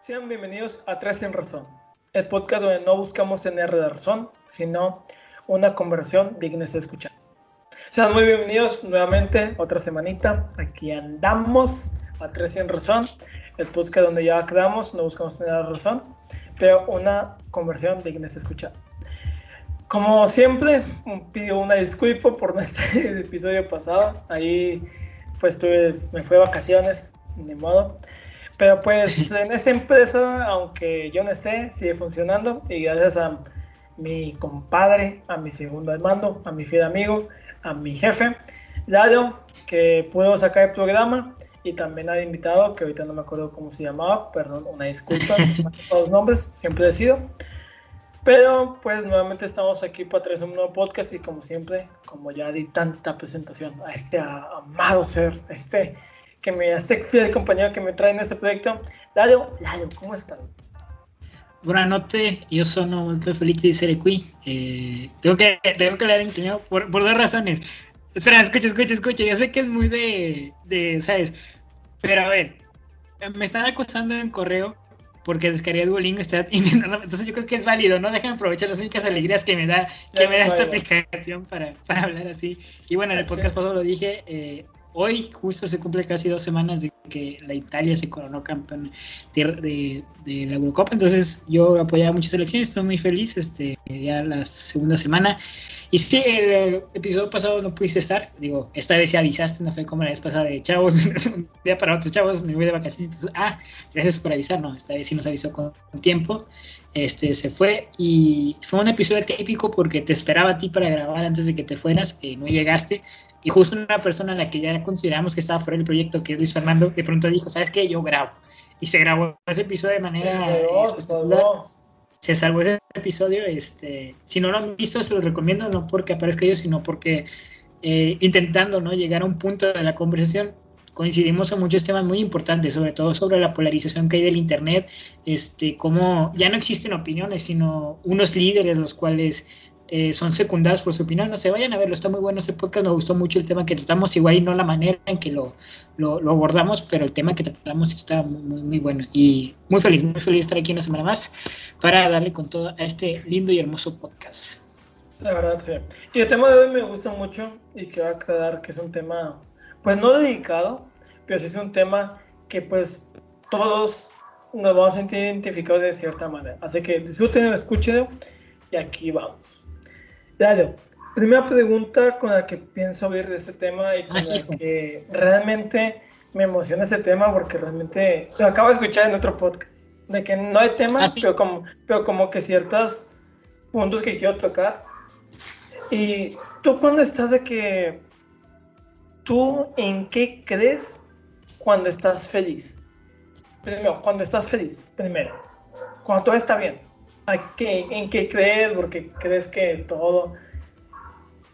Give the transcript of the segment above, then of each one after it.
Sean bienvenidos a Tres en Razón, el podcast donde no buscamos tener la razón, sino una conversión digna de escuchar. Sean muy bienvenidos nuevamente, otra semanita. Aquí andamos a Tres en Razón, el podcast donde ya quedamos, no buscamos tener la razón, pero una conversión digna de escuchar. Como siempre, pido una disculpa por nuestro episodio pasado. Ahí pues tuve, me fui de vacaciones, ni modo. Pero pues en esta empresa, aunque yo no esté, sigue funcionando. Y gracias a mi compadre, a mi segundo hermano, a mi fiel amigo, a mi jefe, Lalo, que pudo sacar el programa. Y también ha invitado, que ahorita no me acuerdo cómo se llamaba, perdón, una disculpa, los nombres, siempre he sido. Pero pues nuevamente estamos aquí para traer un nuevo podcast. Y como siempre, como ya di tanta presentación a este amado ser, a este que me, este fiel compañero que me trae en este proyecto. Lalo, Lalo, ¿cómo están? Buenas noches, yo soy muy feliz de ser aquí. Eh, tengo que tengo que leer en por, por dos razones. Espera, escucha, escucha, escucha. Yo sé que es muy de, de, ¿sabes? Pero a ver, me están acusando en correo porque descargué Duolingo está intentando, entonces yo creo que es válido, ¿no? Déjame aprovechar las únicas alegrías que me da, que me da esta aplicación para, para hablar así. Y bueno, en el podcast pasado lo dije, eh, hoy justo se cumple casi dos semanas de que la Italia se coronó campeón de, de, la Eurocopa, entonces yo apoyaba muchas selecciones, estoy muy feliz, este, ya la segunda semana. Y sí, el episodio pasado no pudiste estar, digo, esta vez ya avisaste, no fue como la vez pasada de chavos, un día para otros chavos, me voy de vacaciones, entonces, ah, gracias por avisar, no, esta vez sí nos avisó con tiempo, este, se fue. Y fue un episodio típico porque te esperaba a ti para grabar antes de que te fueras, y no llegaste, y justo una persona a la que ya consideramos que estaba fuera del proyecto, que es Luis Fernando, de pronto dijo, ¿sabes qué? Yo grabo. Y se grabó ese episodio de manera... Se salvó, se salvó ese episodio. Este, si no lo han visto, se los recomiendo, no porque aparezca yo, sino porque eh, intentando ¿no? llegar a un punto de la conversación, coincidimos en muchos temas muy importantes, sobre todo sobre la polarización que hay del Internet, este, cómo ya no existen opiniones, sino unos líderes los cuales eh, son secundarios por su opinión, no se vayan a verlo, está muy bueno ese podcast, me gustó mucho el tema que tratamos, igual y no la manera en que lo, lo, abordamos, pero el tema que tratamos está muy, muy, bueno y muy feliz, muy feliz de estar aquí una semana más para darle con todo a este lindo y hermoso podcast. La verdad, sí. Y el tema de hoy me gusta mucho y que va a quedar que es un tema, pues no dedicado, pero sí es un tema que pues todos nos vamos a sentir identificados de cierta manera. Así que disfruten, escúchenlo y aquí vamos. Dale, primera pregunta con la que pienso oír de este tema y con la que realmente me emociona este tema porque realmente lo acabo de escuchar en otro podcast, de que no hay temas, ah, pero, como, pero como que ciertos puntos que quiero tocar. Y tú cuando estás de que, ¿tú en qué crees cuando estás feliz? Primero, cuando estás feliz, primero, cuando todo está bien en qué crees? Porque crees que todo...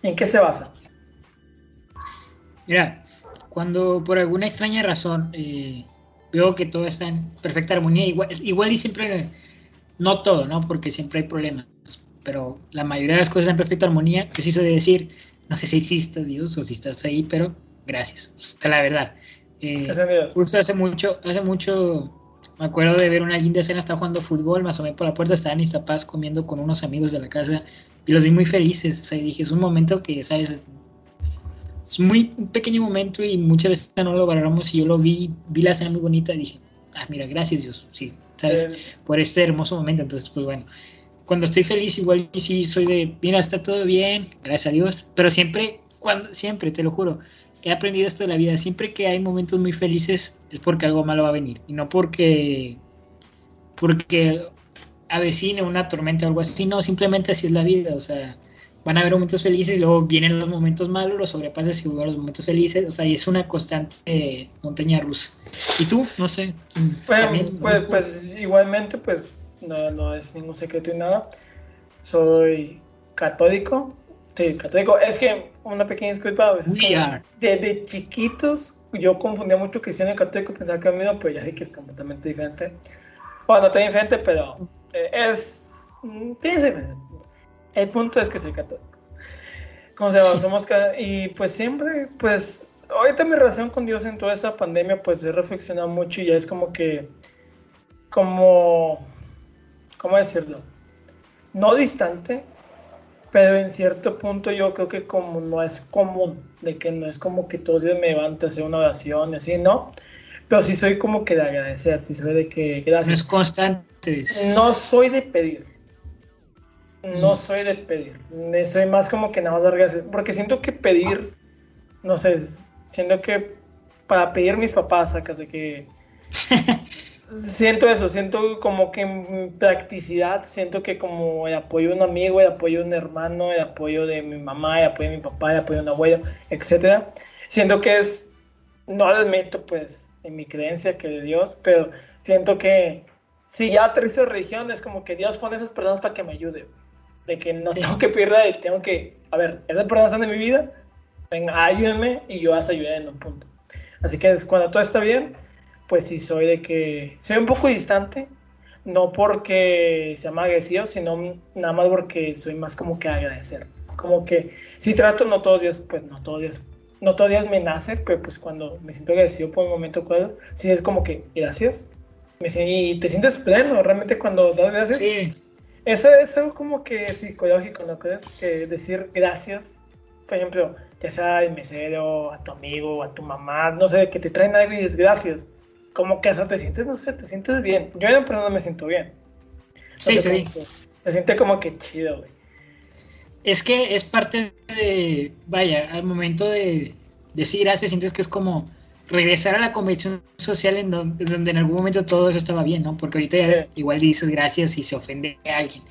¿En qué se basa? Mira, cuando por alguna extraña razón eh, veo que todo está en perfecta armonía, igual, igual y siempre, no todo, ¿no? Porque siempre hay problemas, pero la mayoría de las cosas en perfecta armonía, preciso de decir, no sé si existas Dios o si estás ahí, pero gracias, o sea, la verdad. Eh, justo hace mucho, hace mucho me acuerdo de ver una linda escena, estaba jugando fútbol, me asomé por la puerta, estaban mis papás comiendo con unos amigos de la casa y los vi muy felices. O sea, dije, es un momento que, ¿sabes? Es muy un pequeño momento y muchas veces no lo valoramos y yo lo vi, vi la escena muy bonita y dije, ah, mira, gracias Dios, sí, ¿sabes? Por este hermoso momento. Entonces, pues bueno, cuando estoy feliz, igual sí soy de, mira, está todo bien, gracias a Dios, pero siempre, cuando, siempre, te lo juro, he aprendido esto de la vida. Siempre que hay momentos muy felices es porque algo malo va a venir. Y no porque, porque avecine una tormenta o algo así. No, simplemente así es la vida. O sea, van a haber momentos felices y luego vienen los momentos malos, los sobrepasas y luego los momentos felices. O sea, y es una constante montaña rusa. ¿Y tú? No sé. Pues, pues, pues, igualmente, pues no, no es ningún secreto y nada. Soy católico Sí, católico. Es que una pequeña disculpa. A veces desde chiquitos yo confundía mucho cristiano y católico, pensaba que era mismo, pero ya sé que es completamente diferente. Bueno, no está diferente, pero eh, es. Mm, tiene diferente. El punto es que soy católico. Como se llama, somos y pues siempre, pues, ahorita mi relación con Dios en toda esa pandemia, pues he reflexionado mucho y ya es como que como, ¿cómo decirlo? No distante, pero en cierto punto yo creo que como no es común, de que no es como que todos los días me levanto a hacer una oración y así, ¿no? Pero sí soy como que de agradecer, sí soy de que gracias. No es constante. No soy de pedir. No mm. soy de pedir. Soy más como que nada más dar gracias. Porque siento que pedir, no sé, siento que para pedir mis papás, sacas de que siento eso, siento como que en practicidad, siento que como el apoyo de un amigo, el apoyo de un hermano, el apoyo de mi mamá, el apoyo de mi papá, el apoyo de un abuelo, etcétera, siento que es, no admito pues en mi creencia que de Dios, pero siento que si ya aterrizo religión es como que Dios pone esas personas para que me ayude, de que no tengo que pedir, tengo que, a ver, esas personas están en mi vida, venga, ayúdenme y yo vas a ayudar en un punto. Así que cuando todo está bien, pues sí soy de que soy un poco distante, no porque sea más agresivo, sino nada más porque soy más como que agradecer. Como que si trato, no todos los días, pues no todos los días, no todos los días me nace, pero pues cuando me siento agradecido por un momento cual, sí es como que gracias. Me, y te sientes pleno realmente cuando das gracias. Sí. Eso es algo como que psicológico, ¿no crees? Que decir gracias, por ejemplo, ya sea al mesero, a tu amigo, a tu mamá, no sé, que te traen algo y dices gracias como que hasta te sientes, no sé, te sientes bien. Yo en persona me siento bien. sí, sí. Me siente como que chido, güey. Es que es parte de, vaya, al momento de decir gracias, sientes que es como regresar a la convención social en donde, en algún momento todo eso estaba bien, ¿no? Porque ahorita igual dices gracias y se ofende a alguien.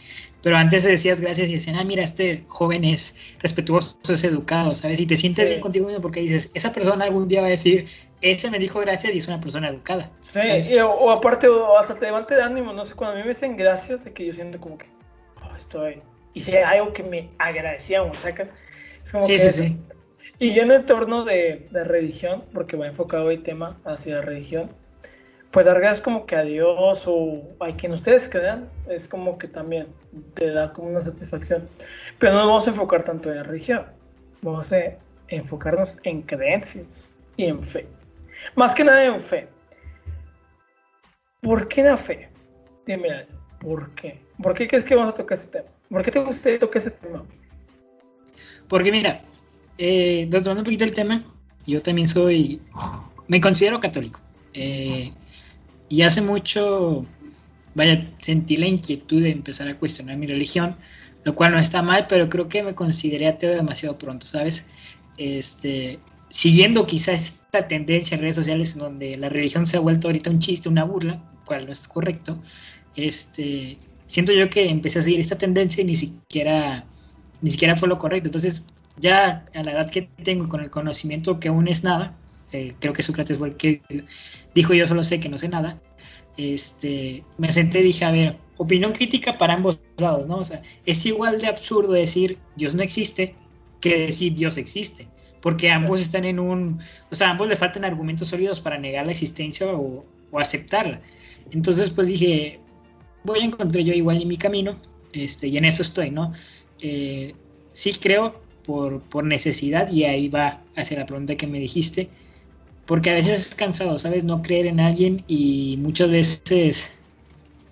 Pero antes decías gracias y decían, ah, mira, este joven es respetuoso, es educado, ¿sabes? Y te sientes bien contigo mismo porque dices, esa persona algún día va a decir, ese me dijo gracias y es una persona educada. Sí, o, aparte, o hasta te levante de ánimo, no sé, cuando a mí me dicen gracias, de que yo siento como que, oh, estoy. Y si hay algo que me agradecía, o sacas, es como que. Sí, sí. Y yo en el torno de, de religión, porque va enfocado el tema hacia la religión, pues dar gracias como que a Dios o a quien ustedes crean, es como que también te da como una satisfacción. Pero no nos vamos a enfocar tanto en la religión, vamos a enfocarnos en creencias y en fe. Más que nada en fe. ¿Por qué la fe? Dime, ¿por qué? ¿Por qué crees que vamos a tocar ese tema? ¿Por qué te gustaría tocar ese tema? Porque mira, eh, retomando un poquito el tema, yo también soy, me considero católico. Eh, y hace mucho, vaya, sentí la inquietud de empezar a cuestionar mi religión, lo cual no está mal, pero creo que me consideré ateo demasiado pronto, ¿sabes? Este, siguiendo quizás esta tendencia en redes sociales en donde la religión se ha vuelto ahorita un chiste, una burla, cual no es correcto, este, siento yo que empecé a seguir esta tendencia y ni siquiera, ni siquiera fue lo correcto. Entonces, ya a la edad que tengo, con el conocimiento que aún es nada, eh, creo que Sócrates fue el que dijo yo solo sé que no sé nada, este, me senté y dije, a ver, opinión crítica para ambos lados, ¿no? O sea, es igual de absurdo decir Dios no existe que decir Dios existe, porque ambos están en un, o sea, ambos le faltan argumentos sólidos para negar la existencia o, aceptarla. Entonces, pues dije, voy a encontrar yo igual en mi camino, este, y en eso estoy, ¿no? Eh, sí creo por, por necesidad, y ahí va hacia la pregunta que me dijiste, porque a veces es cansado, ¿sabes? No creer en alguien y muchas veces,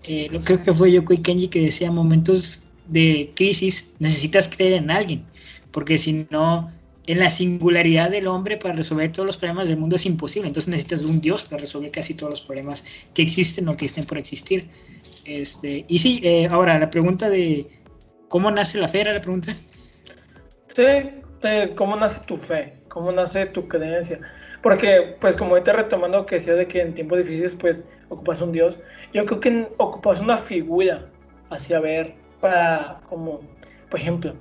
eh, lo creo que fue Yoko Kenji que decía, momentos de crisis necesitas creer en alguien, porque si no, en la singularidad del hombre para resolver todos los problemas del mundo es imposible, entonces necesitas un Dios para resolver casi todos los problemas que existen o que estén por existir. Este, y sí, eh, ahora la pregunta de cómo nace la fe era la pregunta. Sí, cómo nace tu fe, cómo nace tu creencia. Porque, pues, como ahorita retomando que decía de que en tiempos difíciles, pues, ocupas un Dios, yo creo que ocupas una figura hacia ver para, como, por ejemplo,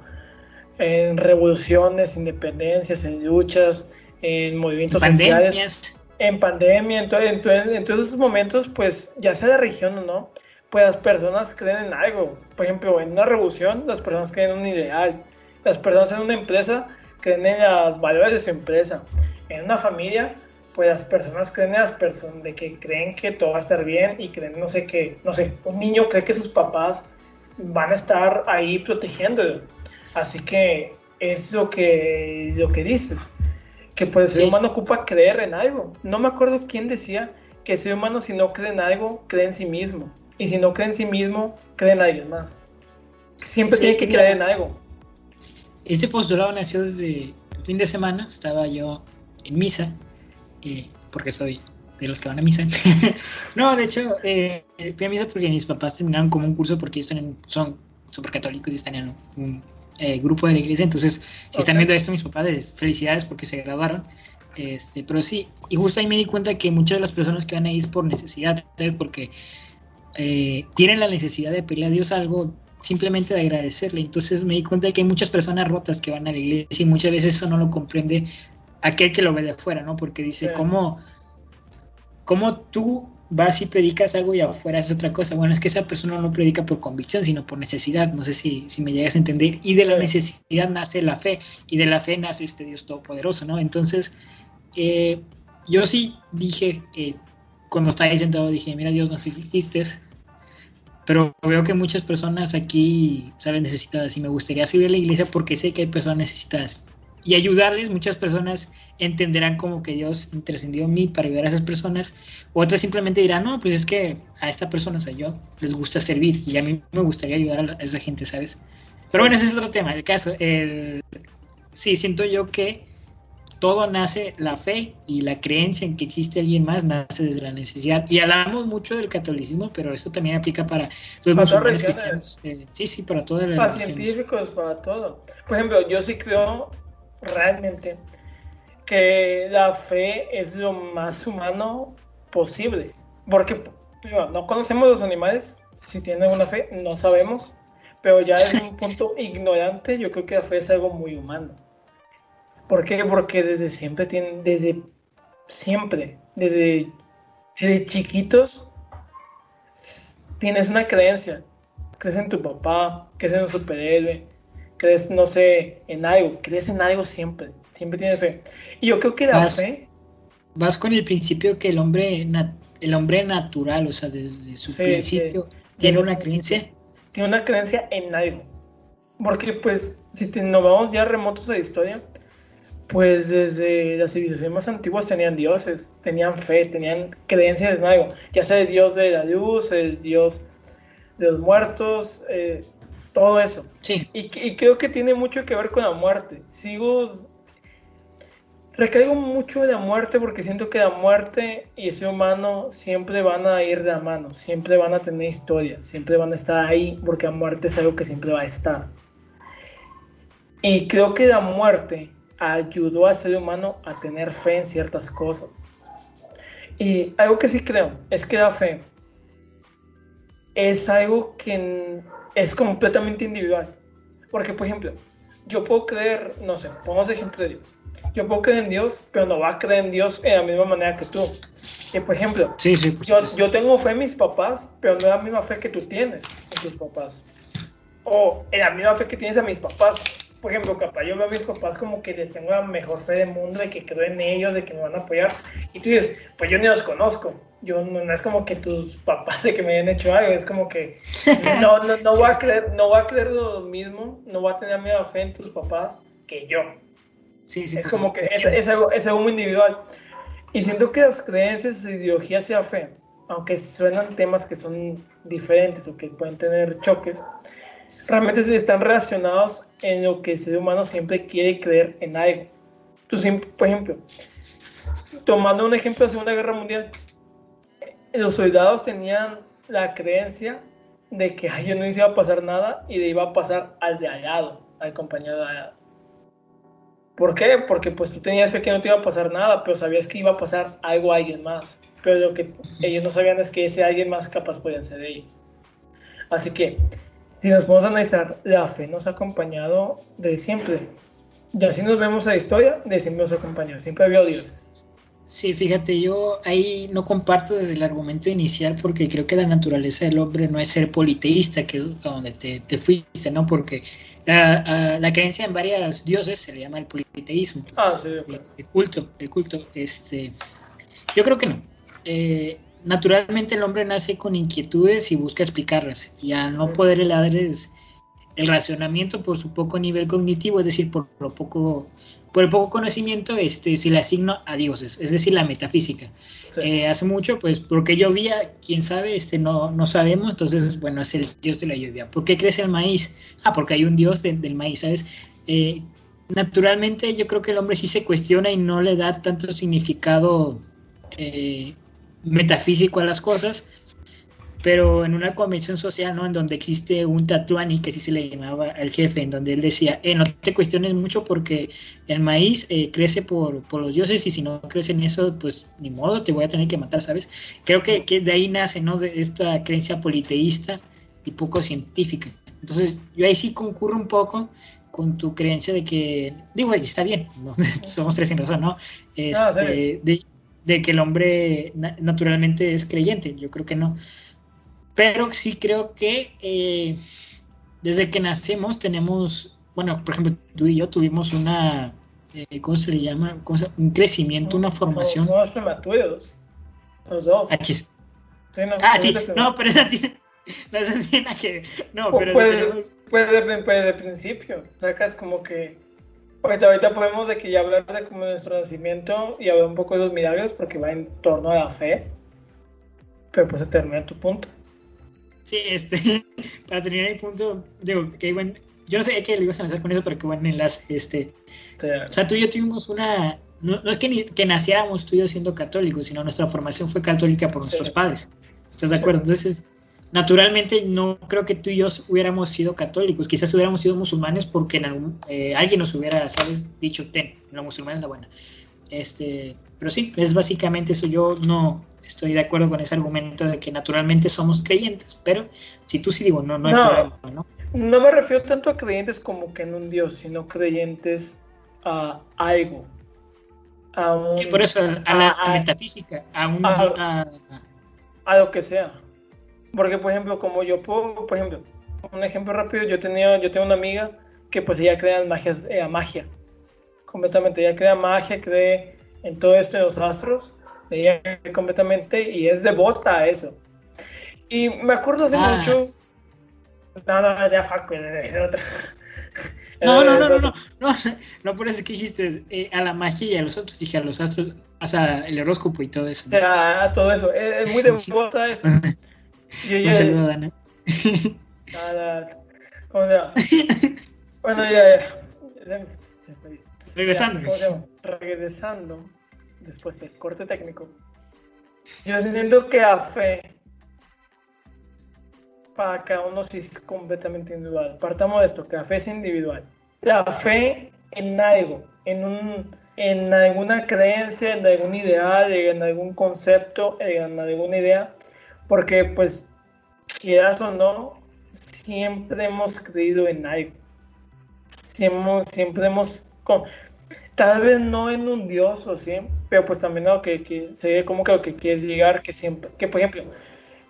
en revoluciones, independencias, en luchas, en movimientos sociales, en pandemia, entonces, entonces, en todos esos momentos, pues, ya sea de región o no, pues las personas creen en algo. Por ejemplo, en una revolución, las personas creen en un ideal. Las personas en una empresa creen en los valores de su empresa en una familia, pues las personas creen las personas de que creen que todo va a estar bien y creen, no sé qué, no sé, un niño cree que sus papás van a estar ahí protegiéndolo. Así que es lo que, lo que dices, que pues el ser humano ocupa creer en algo. No me acuerdo quién decía que que el ser humano si no cree en algo, cree en sí mismo. Y si no cree en sí mismo, cree en alguien más. Siempre tiene que creer en algo. Este postulado nació desde el fin de semana. Estaba yo en misa, eh, porque soy de los que van a misa. no, de hecho, eh, fui a misa porque mis papás terminaron como un curso porque ellos son súper católicos y están en un eh, grupo de la iglesia. Entonces, si están viendo esto, mis papás, felicidades porque se graduaron. Este, pero sí, y justo ahí me di cuenta que muchas de las personas que van ahí es por necesidad, porque eh, tienen la necesidad de pedirle a Dios algo, simplemente de agradecerle. Entonces me di cuenta de que hay muchas personas rotas que van a la iglesia y muchas veces eso no lo comprende aquel que lo ve de afuera, ¿no? Porque dice, ¿cómo, ¿cómo tú vas y predicas algo y afuera es otra cosa. Bueno, es que esa persona no predica por convicción, sino por necesidad. No sé si, si me llegas a entender. Y de la necesidad nace la fe, y de la fe nace este Dios Todopoderoso, ¿no? Entonces, eh, yo sí dije, eh, cuando estaba ahí sentado, dije, mira Dios, no sé si existes, pero veo que muchas personas aquí saben necesitadas y me gustaría subir a la iglesia porque sé que hay personas necesitadas. Y ayudarles, muchas personas entenderán como que Dios intercedió en mí para ayudar a esas personas, otras simplemente dirán, no, pues es que a esta persona, o sea, yo les gusta servir y a mí me gustaría ayudar a esa gente, ¿sabes? Pero bueno, ese es otro tema, el caso, el... sí, siento yo que todo nace, la fe y la creencia en que existe alguien más nace desde la necesidad. Y hablamos mucho del catolicismo, pero esto también aplica para los musulmanes cristianos. Eh, sí, sí, para todas las Para científicos, para todo. Por ejemplo, yo sí creo realmente que la fe es lo más humano posible. Porque no conocemos los animales, si tienen una fe, no sabemos. Pero ya es un punto ignorante, yo creo que la fe es algo muy humano. ¿Por qué? Porque desde siempre tienen, desde siempre, desde, desde chiquitos, tienes una creencia. Crees en tu papá, crees en un superhéroe, crees, no sé, en algo, crees en algo siempre, siempre tienes fe. Y yo creo que la fe... Vas con el principio que el hombre, el hombre natural, o sea, desde su principio, tiene una creencia. Tiene una creencia en algo. Porque pues, si nos vamos ya remotos de la historia, pues desde las civilizaciones más antiguas tenían dioses, tenían fe, tenían creencias en algo, ya sea el dios de la luz, el dios de los muertos, eh, todo eso. Sí. Y, creo que tiene mucho que ver con la muerte. Sigo. Recaigo mucho en la muerte porque siento que la muerte y ese humano siempre van a ir de la mano, siempre van a tener historia, siempre van a estar ahí porque la muerte es algo que siempre va a estar. Y creo que la muerte ayudó al ser humano a tener fe en ciertas cosas. Y algo que sí creo es que la fe es algo que es completamente individual. Porque, por ejemplo, yo puedo creer, no sé, pongamos ejemplo de Dios. Yo puedo creer en Dios, pero no va a creer en Dios de la misma manera que tú. Y, por ejemplo, yo, yo, tengo fe en mis papás, pero no es la misma fe que tú tienes en tus papás. O en la misma fe que tienes a mis papás. Por ejemplo, capaz yo veo a mis papás como que les tengo la mejor fe del mundo, de que creo en ellos, de que me van a apoyar. Y tú dices, pues yo ni los conozco yo no, es como que tus papás de que me hayan hecho algo, es como que no, no, no voy a creer, no voy a creer lo mismo, no voy a tener misma fe en tus papás que yo. Sí, sí, es como que es, es, algo, es algo muy individual. Y siento que las creencias, ideologías y la fe, aunque suenan temas que son diferentes o que pueden tener choques, realmente están relacionados en lo que el ser humano siempre quiere creer en algo. Tú, por ejemplo, tomando un ejemplo de la Segunda Guerra Mundial, los soldados tenían la creencia de que a ellos no iba a pasar nada y le iba a pasar al de al lado, al compañero de al lado. ¿Por qué? Porque pues tú tenías fe que no te iba a pasar nada, pero sabías que iba a pasar algo a alguien más. Pero lo que ellos no sabían es que ese alguien más capaz podía ser ellos. Así que, si nos podemos analizar, la fe nos ha acompañado de siempre. Ya si nos vemos a la historia, de siempre nos ha acompañado. Siempre había dioses. Sí, fíjate, yo ahí no comparto desde el argumento inicial porque creo que la naturaleza del hombre no es ser politeísta, que es donde te, fuiste, ¿no? Porque la, la, creencia en varios dioses se le llama el politeísmo. Ah, sí, el, culto, el culto. Este, yo creo que no. Eh, naturalmente el hombre nace con inquietudes y busca explicarlas. Y al no poder darles el racionamiento por su poco nivel cognitivo, es decir, por lo poco, por el poco conocimiento, este, se le asigna a dioses, es decir, la metafísica. Eh, hace mucho, pues, porque llovía, quién sabe, este, no, no sabemos, entonces, bueno, es el dios de la lluvia. ¿Por qué crece el maíz? Ah, porque hay un dios del maíz, ¿sabes? Eh, naturalmente yo creo que el hombre sí se cuestiona y no le da tanto significado eh, metafísico a las cosas, pero en una convención social, ¿no? En donde existe un tatuani, que así se le llamaba al jefe, en donde él decía, eh, no te cuestiones mucho porque el maíz eh, crece por, los dioses y si no crece en eso, pues ni modo, te voy a tener que matar, ¿sabes? Creo que, de ahí nace, ¿no? De esta creencia politeísta y poco científica. Entonces, yo ahí sí concurro un poco con tu creencia de que, digo, está bien, somos tres en razón, ¿no? Ah, este, de, de que el hombre naturalmente es creyente, yo creo que no. Pero sí creo que eh, desde que nacemos tenemos, bueno, por ejemplo, tú y yo tuvimos una, eh, ¿cómo se le llama? Un crecimiento, una formación. Somos prematuros, los dos. Ah, sí, ah, sí, no, pero esa tiene, no, tiene que no, pero pues, pues, de, de principio, sacas como que Ahorita, ahorita podemos de que ya hablar de como nuestro nacimiento y hablar un poco de los milagros porque va en torno a la fe. Pero pues se termina tu punto. Sí, este, para terminar el punto, digo, que bueno, yo no sé qué le ibas a lanzar con eso, pero qué buen enlace, este. O sea, tú y yo tuvimos una, no, es que, ni, que naciéramos tú y yo siendo católicos, sino nuestra formación fue católica por nuestros padres. ¿Estás de acuerdo? Entonces, naturalmente no creo que tú y yo hubiéramos sido católicos, quizás hubiéramos sido musulmanes porque en algún, eh, alguien nos hubiera, ¿sabes? Dicho, ten, la musulmana es la buena. Este, pero sí, es básicamente eso. Yo no estoy de acuerdo con ese argumento de que naturalmente somos creyentes, pero si tú sí digo, no, no, hay problema, ¿no? No me refiero tanto a creyentes como que en un Dios, sino creyentes a algo. A un, sí, por eso, a, la metafísica, a, un, a, a lo que sea. Porque, por ejemplo, como yo puedo, por ejemplo, un ejemplo rápido, yo tenía, yo tengo una amiga que pues ella crea en magia, eh, magia, completamente, ella crea magia, cree en todo esto de los astros, ella completamente y es devota a eso. Y me acuerdo hace ah. mucho, no, no, ya Facu, de otra. No, no, no, no, no, no, no, por eso que dijiste eh, a la magia y a los otros, dije a los astros, o sea, el horóscopo y todo eso. A todo eso, es, muy devota eso. Yo, yo, saludo, Dana. Nada. ¿Cómo se llama? Bueno, ya, ya. Regresando. Regresando, después del corte técnico. Yo siento que a fe para cada uno sí es completamente individual. Partamos de esto, que la fe es individual. La fe en algo, en un en alguna creencia, en algún ideal, en algún concepto, en alguna idea, porque pues quieras o no, siempre hemos creído en algo. Siempre, siempre hemos, tal vez no en un Dios o sí, pero pues también lo que, que como que lo que quieres llegar, que siempre, que por ejemplo,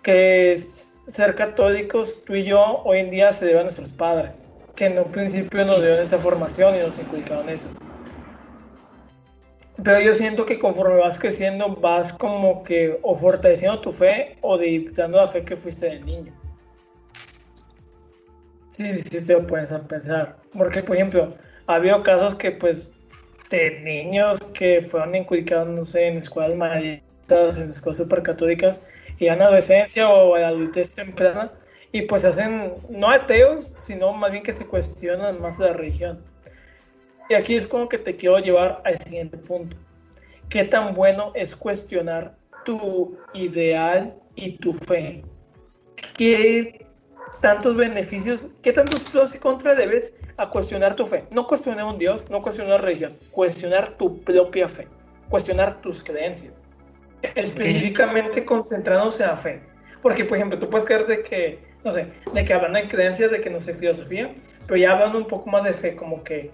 que ser católicos, tú y yo, hoy en día se debe a nuestros padres, que en un principio nos dieron esa formación y nos inculcaron eso. Pero yo siento que conforme vas creciendo, vas como que o fortaleciendo tu fe o debilitando la fe que fuiste de niño. Sí, sí, te lo puedes pensar. Porque, por ejemplo, ha habido casos que, pues, de niños que fueron inculcados, no sé, en escuelas malditas, en escuelas supercatólicas, y en adolescencia o en adultez temprana, y pues hacen, no ateos, sino más bien que se cuestionan más la religión. Y aquí es como que te quiero llevar al siguiente punto. ¿Qué tan bueno es cuestionar tu ideal y tu fe? ¿Qué tantos beneficios, qué tantos pros y contras debes a cuestionar tu fe? No cuestionar un Dios, no cuestionar religión, cuestionar tu propia fe, cuestionar tus creencias. Específicamente concentrándose en la fe. Porque, por ejemplo, tú puedes creer de que, no sé, de que hablan de creencias, de que no sé filosofía, pero ya hablando un poco más de fe, como que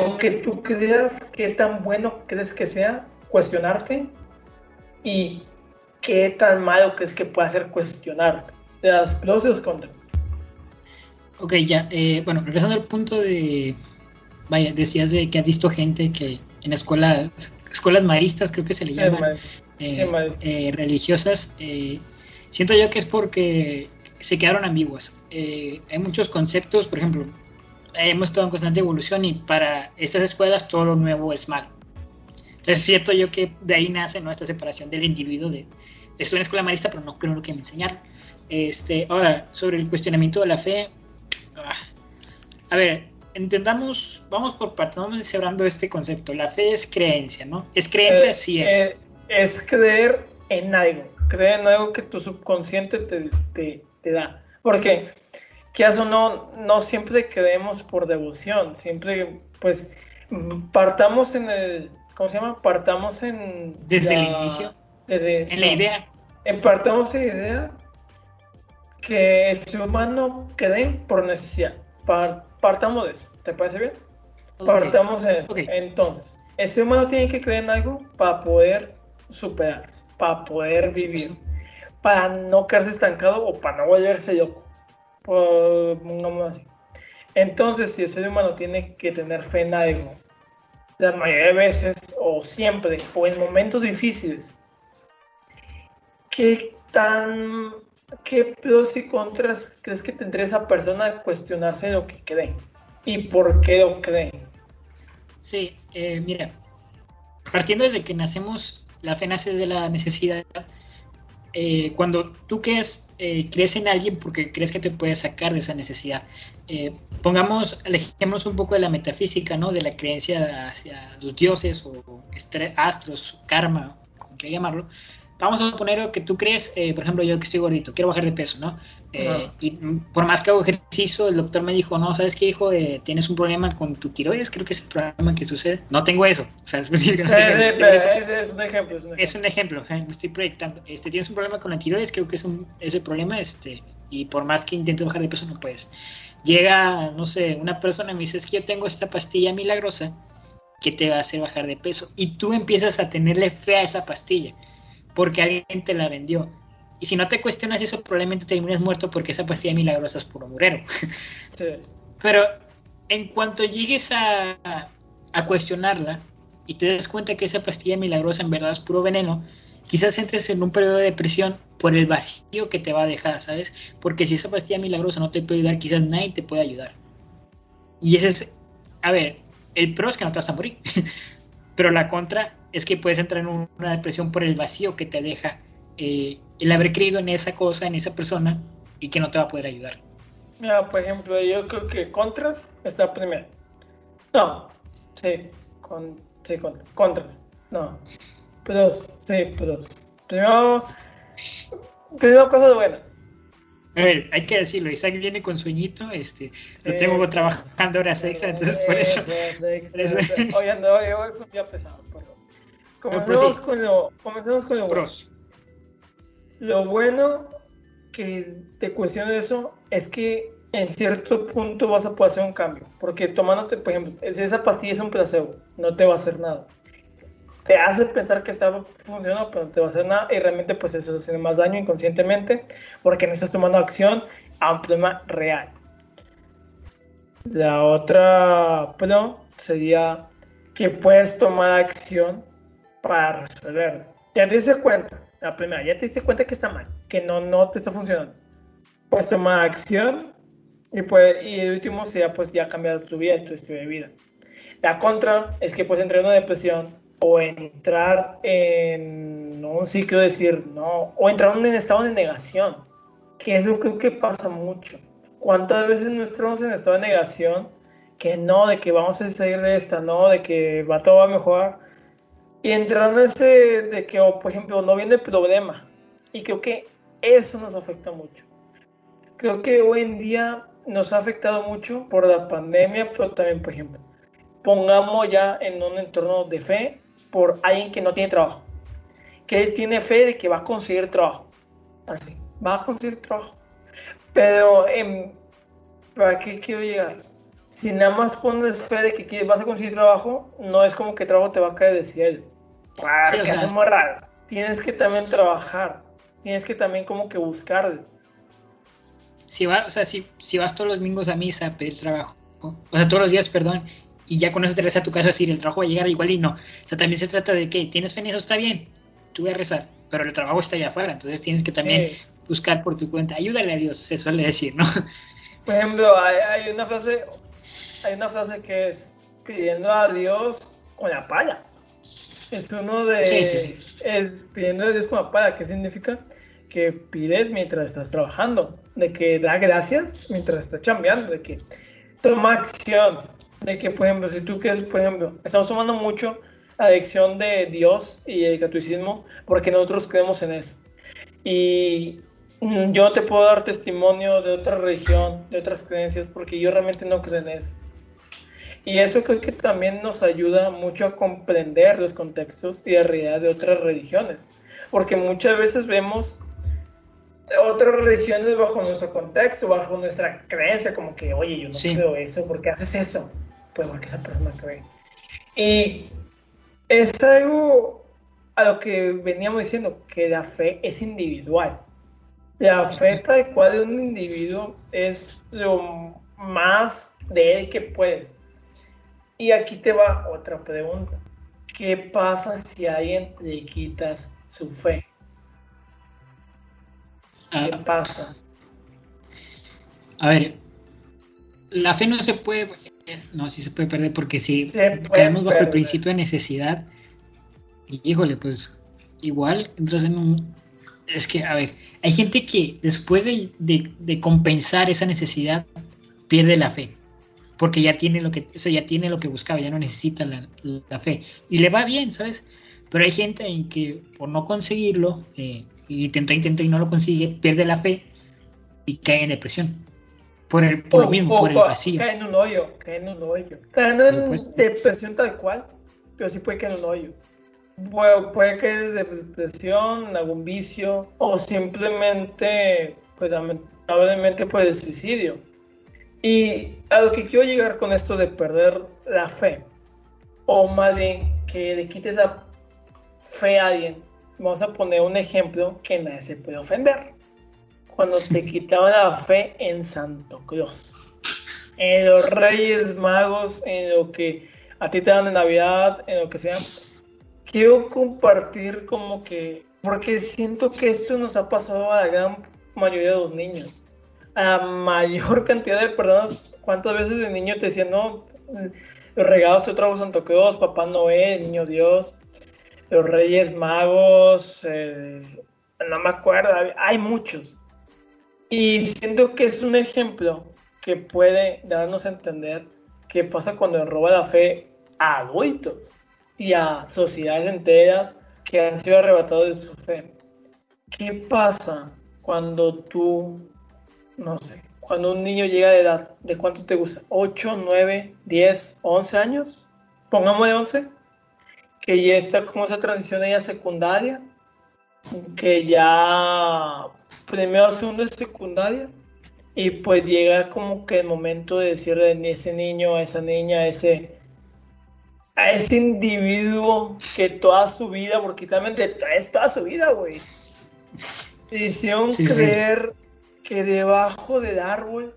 aunque tú creas qué tan bueno crees que sea, cuestionarte y qué tan malo crees que puede hacer cuestionarte. De las pros y los contras. Ok, ya, eh, bueno, regresando al punto de, vaya, decías de que has visto gente que en escuelas, escuelas maristas creo que se le llama, eh, eh, religiosas, siento yo que es porque se quedaron ambiguas. Eh, hay muchos conceptos, por ejemplo, hemos estado en constante evolución y para estas escuelas todo lo nuevo es malo. Entonces, es cierto yo que de ahí nace nuestra separación del individuo de, es una escuela marista, pero no creo lo que me enseñaron. Este, ahora, sobre el cuestionamiento de la fe, ah, a ver, entendamos, vamos por partes, vamos deshebrando este concepto. La fe es creencia, ¿no? Es creencia, Eh, sí es. eh, es creer en algo, creer en algo que tu subconsciente te, te, te da. Porque, que o no, no siempre creemos por devoción, siempre, pues, partamos en el, ¿cómo se llama? Partamos en... Desde el inicio. Desde, en la idea. en partamos en la idea que el ser humano cree por necesidad. Par- partamos de eso, ¿te parece bien? Partamos en eso. Entonces, el ser humano tiene que creer en algo para poder superarse, para poder vivir, para no quedarse estancado o para no volverse loco. Por, pongámoslo así. Entonces, si el ser humano tiene que tener fe en algo, la mayoría de veces, o siempre, o en momentos difíciles, ¿qué tan, qué pros y contras crees que tendría esa persona de cuestionarse lo que cree? ¿Y por qué lo cree? Sí, eh, mira, partiendo desde que nacemos, la fe nace desde la necesidad. Eh, cuando tú crees, eh, crees en alguien porque crees que te puede sacar de esa necesidad. Eh, pongamos, alejémonos un poco de la metafísica, ¿no? De la creencia hacia los dioses o astros, karma, como quieras llamarlo. Vamos a poner que tú crees, eh, por ejemplo, yo que estoy gordito, quiero bajar de peso, ¿no? Eh, y por más que hago ejercicio, el doctor me dijo, no, ¿sabes qué, hijo? Eh, tienes un problema con tu tiroides, creo que es el problema que sucede. No tengo eso. O sea, es, es un ejemplo. Es un ejemplo. Es un ejemplo, me estoy proyectando. Este, tienes un problema con la tiroides, creo que es un, ese problema, este, y por más que intentes bajar de peso, no puedes. Llega, no sé, una persona y me dice, es que yo tengo esta pastilla milagrosa que te va a hacer bajar de peso. Y tú empiezas a tenerle fe a esa pastilla, porque alguien te la vendió. Y si no te cuestionas eso, probablemente termines muerto porque esa pastilla milagrosa es puro murero. Sí. Pero en cuanto llegues a, a cuestionarla y te des cuenta que esa pastilla milagrosa en verdad es puro veneno, quizás entres en un periodo de depresión por el vacío que te va a dejar, ¿sabes? Porque si esa pastilla milagrosa no te puede ayudar, quizás nadie te puede ayudar. Y ese es, a ver, el pro es que no te vas a morir, pero la contra es que puedes entrar en un- una depresión por el vacío que te deja eh, el haber creído en esa cosa, en esa persona, y que no te va a poder ayudar. Mira, por ejemplo, yo creo que contras está primero. No, sí, con, sí, con, contras. No, pros, sí, pros. Primero, primero cosas buenas. A ver, hay que decirlo, Isaac viene con sueñito, este, lo Sí. tengo trabajando horas extra, entonces por eso. Por. Oye, no, hoy, hoy fue un día pesado, pero pero comencemos con lo, comencemos con lo bueno. Lo bueno que te cuestione eso es que en cierto punto vas a poder hacer un cambio. Porque tomándote, por ejemplo, si esa pastilla es un placebo, no te va a hacer nada. Te hace pensar que está funcionando, pero no te va a hacer nada. Y realmente, pues eso hace más daño inconscientemente porque no estás tomando acción a un problema real. La otra pro sería que puedes tomar acción para resolverlo. Ya te diste cuenta, la primera, ya te diste cuenta que está mal, que no, no te está funcionando. Puedes tomar acción y, pues, y el último sería pues ya cambiar tu vida, tu estilo de vida. La contra es que puedes entrar en una depresión o entrar en un ciclo de decir no, o entrar en un estado de negación, que eso creo que pasa mucho. ¿Cuántas veces no estamos en estado de negación? Que no, de que vamos a salir de esta, no, de que va todo a mejorar. Y entrar en ese de que, o, por ejemplo, no viene el problema. Y creo que eso nos afecta mucho. Creo que hoy en día nos ha afectado mucho por la pandemia, pero también, por ejemplo, pongamos ya en un entorno de fe por alguien que no tiene trabajo. Que él tiene fe de que va a conseguir trabajo. Así, va a conseguir trabajo. Pero, em, ¿para qué quiero llegar? Si nada más pones fe de que vas a conseguir trabajo, no es como que trabajo te va a caer del cielo. Claro, Sí, o que sea-. Tienes que también trabajar. Tienes que también como que buscar. Si, va, o sea, si, si vas todos los domingos a misa a pedir trabajo, ¿no? o sea, todos los días, perdón, y ya con eso te regresas a tu casa a decir, el trabajo va a llegar igual y no. O sea, también se trata de que tienes fe en eso, está bien, tú voy a rezar, pero el trabajo está allá afuera, entonces tienes que también Sí, buscar por tu cuenta. Ayúdale a Dios, se suele decir, ¿no? Por ejemplo, hay, hay una frase, hay una frase que es pidiendo a Dios con la pala. Es uno de. Sí, sí, Es pidiendo a Dios con la pala. ¿Qué significa? Que pides mientras estás trabajando. De que da gracias mientras estás chambeando. De que toma acción. De que, por ejemplo, si tú quieres, por ejemplo, estamos tomando mucho la lección de Dios y el catolicismo porque nosotros creemos en eso. Y yo no te puedo dar testimonio de otra religión, de otras creencias, porque yo realmente no creo en eso. Y eso creo que también nos ayuda mucho a comprender los contextos y las realidades de otras religiones. Porque muchas veces vemos otras religiones bajo nuestro contexto, bajo nuestra creencia, como que, oye, yo no Sí. creo eso, ¿por qué haces eso? Pues porque esa persona cree. Y es algo a lo que veníamos diciendo, que la fe es individual. La fe tal cual de un individuo es lo más de él que puedes. Y aquí te va otra pregunta. ¿Qué pasa si a alguien le quitas su fe? ¿Qué Ah, pasa? a ver, la fe no se puede, no, sí se puede perder porque si caemos bajo el principio de necesidad, y híjole, pues igual entras en un... Es que, a ver, hay gente que después de, de- de compensar esa necesidad pierde la fe, porque ya tiene lo que, o sea, ya tiene lo que buscaba, ya no necesita la, la fe, y le va bien, ¿sabes? Pero hay gente en que por no conseguirlo, eh, intenta, intenta y no lo consigue, pierde la fe y cae en depresión. Por, el, por lo mismo, o por el vacío. Cae en un hoyo, cae en un hoyo. No en depresión tal cual, pero sí puede caer en un hoyo. Puede, puede caer desde depresión, algún vicio, o simplemente, pues lamentablemente, por el suicidio. Y a lo que quiero llegar con esto de perder la fe, o más bien que le quites la fe a alguien, vamos a poner un ejemplo que nadie se puede ofender cuando te quitaban la fe en Santo Claus. En los Reyes Magos, en lo que a ti te dan de Navidad, en lo que sea. Quiero compartir como que, porque siento que esto nos ha pasado a la gran mayoría de los niños. A mayor cantidad de personas, ¿cuántas veces de niño te decían, no, los regalos te trajo Santo Claus, Papá Noel, Niño Dios, los Reyes Magos, eh, no me acuerdo, hay muchos. Y siento que es un ejemplo que puede darnos a entender qué pasa cuando roba la fe a adultos y a sociedades enteras que han sido arrebatados de su fe. ¿Qué pasa cuando tú, no sé, cuando un niño llega de edad, ¿de cuánto te gusta? ¿8, 9, 10, 11 años? Pongamos de 11, que ya está como esa transición ella secundaria, que ya primero, segundo de secundaria, y pues llega como que el momento de decirle a ese niño, a esa niña, a ese, a ese individuo que toda su vida, porque también traes toda su vida, güey. Hicieron Sí, sí. Que debajo del árbol,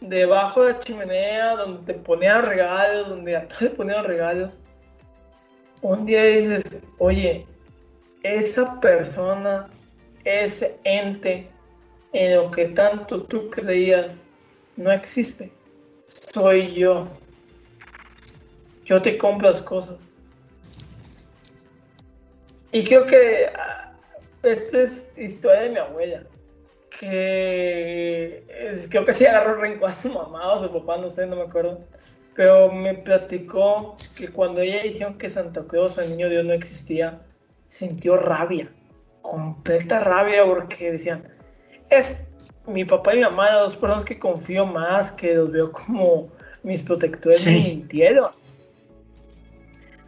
debajo de la chimenea, donde te ponían regalos, donde a le ponían regalos, un día dices, oye, esa persona, ese ente en lo que tanto tú creías, no existe. Soy yo. Yo te compro las cosas. Y creo que ah, esta es historia de mi abuela. Que es- creo que sí agarró rencor a su mamá o su papá, no sé, no me acuerdo. Pero me platicó que cuando ella dijeron que Santa Claus, el niño Dios, no existía, sintió rabia. Completa rabia porque decían, es mi papá y mi mamá, las dos personas que confío más, que los veo como mis protectores, Sí. me mintieron.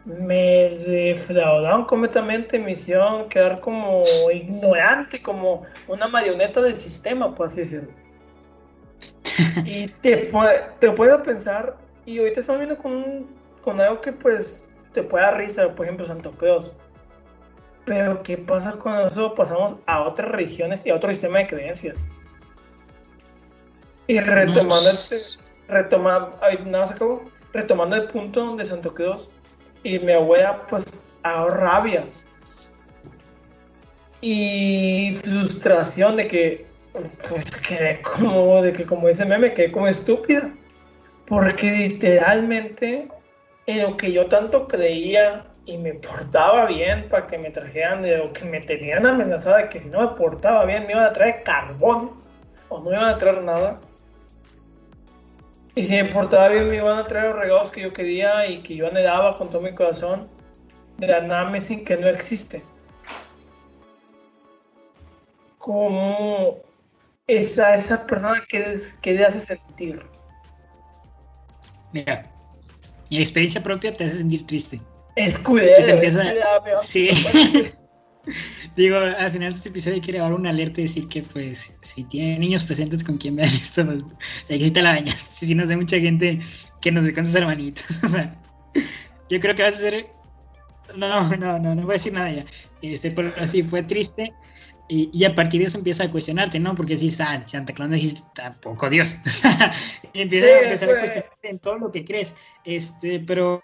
Me defraudaron completamente, me hicieron quedar como ignorante, como una marioneta del sistema, por así decirlo. Y te, te puedes pensar, y ahorita estamos viendo con, con algo que pues te puede dar risa, por ejemplo, Santo Claus. Pero ¿qué pasa cuando nosotros pasamos a otras religiones y a otro sistema de creencias? Y retomando, este, retoma- ay, nada más acabo, retomando el punto de Santo Claus, y mi abuela pues a rabia. y frustración de que, pues quedé como, de que como ese meme, quedé como estúpida. Porque literalmente en lo que yo tanto creía y me portaba bien para que me trajeran de lo que me tenían amenazada que si no me portaba bien me iban a traer carbón o no me iban a traer nada. Y si me portaba bien me iban a traer los regalos que yo quería y que yo anhelaba con todo mi corazón. De la nada me dicen que no existe. Como esa, esa persona que, que te hace sentir. Mira, mi experiencia propia te hace sentir triste. Escudero. Sí. Digo, al final de este episodio quiero dar una alerta y decir que, pues, si tienen niños presentes con quien vean esto, pues, existe la baña. Si nos da mucha gente que nos con sus hermanitos. yo creo que va a ser. No, no, no, no, voy a decir nada ya. Este, pero así fue triste. Y, a partir de eso empieza a cuestionarte, ¿no? Porque si ah, Santa Claus no existe tampoco Dios. y empieza a, empezar a cuestionarte en todo lo que crees. Este, pero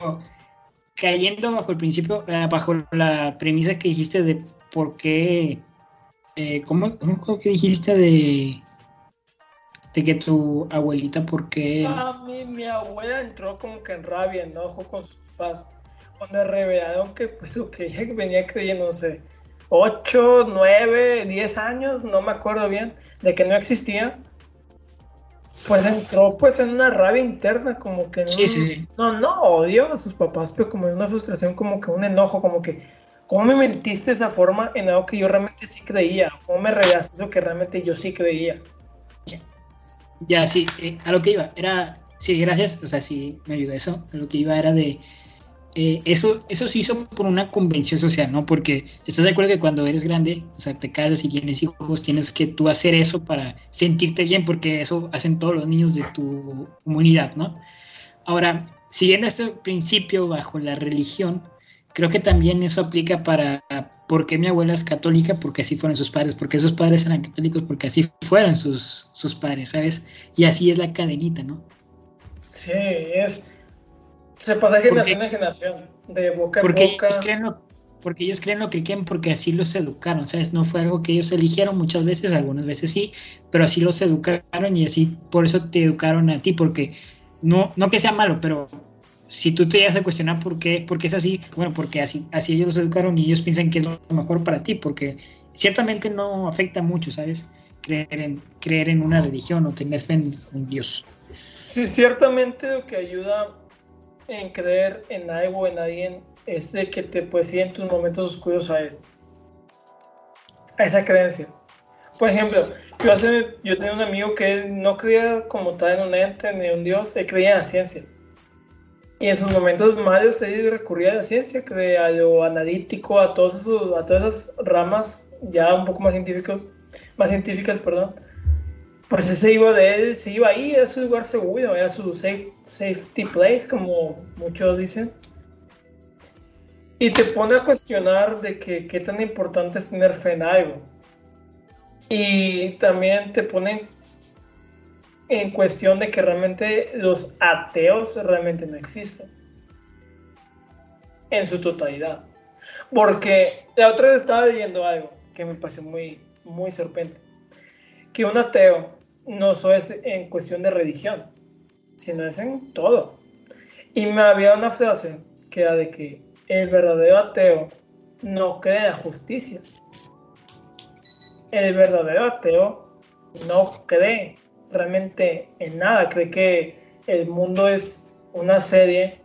cayendo bajo el principio, eh, bajo la premisa que dijiste de por qué, eh, ¿cómo, ¿cómo, que dijiste de, de que tu abuelita, por qué? A mí, mi abuela entró como que en rabia, enojo con sus papás, cuando revelaron que, pues, que ella venía creyendo, no sé, 8, 9, 10 años, no me acuerdo bien, de que no existía pues entró pues en una rabia interna, como que no, no, no odio a sus papás, pero como en una frustración, como que un enojo, como que, ¿cómo me mentiste de esa forma en algo que yo realmente sí creía? ¿Cómo me regaste eso que realmente yo sí creía? Ya, sí, eh, a lo que iba, era, sí, gracias, o sea, sí, me ayudó eso, a lo que iba era de, eh, eso, eso se hizo por una convención social, ¿no? Porque estás de acuerdo que cuando eres grande, o sea, te casas y tienes hijos, tienes que tú hacer eso para sentirte bien, porque eso hacen todos los niños de tu comunidad, ¿no? Ahora, siguiendo este principio bajo la religión, creo que también eso aplica para por qué mi abuela es católica, porque así fueron sus padres, porque sus padres eran católicos, porque así fueron sus, sus padres, ¿sabes? Y así es la cadenita, ¿no? Sí, es se pasa de generación en generación, de boca porque en boca. Ellos creen lo, porque ellos creen lo que quieren porque así los educaron, ¿sabes? No fue algo que ellos eligieron muchas veces, algunas veces sí, pero así los educaron y así por eso te educaron a ti, porque no, no que sea malo, pero si tú te llegas a cuestionar por qué, por qué es así, bueno, porque así, así ellos los educaron y ellos piensan que es lo mejor para ti, porque ciertamente no afecta mucho, ¿sabes? Creer en, creer en una religión o tener fe en un Dios. Sí, ciertamente lo que ayuda en creer en algo o en alguien es de que te ir en tus momentos oscuros a él. A esa creencia. Por ejemplo, yo, hace, yo tenía un amigo que no creía como tal en un ente ni en un dios, él creía en la ciencia. Y en sus momentos malos él recurría a la ciencia, a lo analítico, a, todos a todas esas ramas ya un poco más científicos, más científicas, perdón, pues se iba de él, se iba ahí, a su lugar seguro, era su safe, safety place, como muchos dicen. Y te pone a cuestionar de que qué tan importante es tener fe en algo. Y también te pone en cuestión de que realmente los ateos realmente no existen. En su totalidad. Porque la otra vez estaba leyendo algo que me pareció muy, muy sorprendente. Que un ateo no solo es en cuestión de religión, sino es en todo. Y me había una frase que era de que el verdadero ateo no cree en la justicia. El verdadero ateo no cree realmente en nada, cree que el mundo es una serie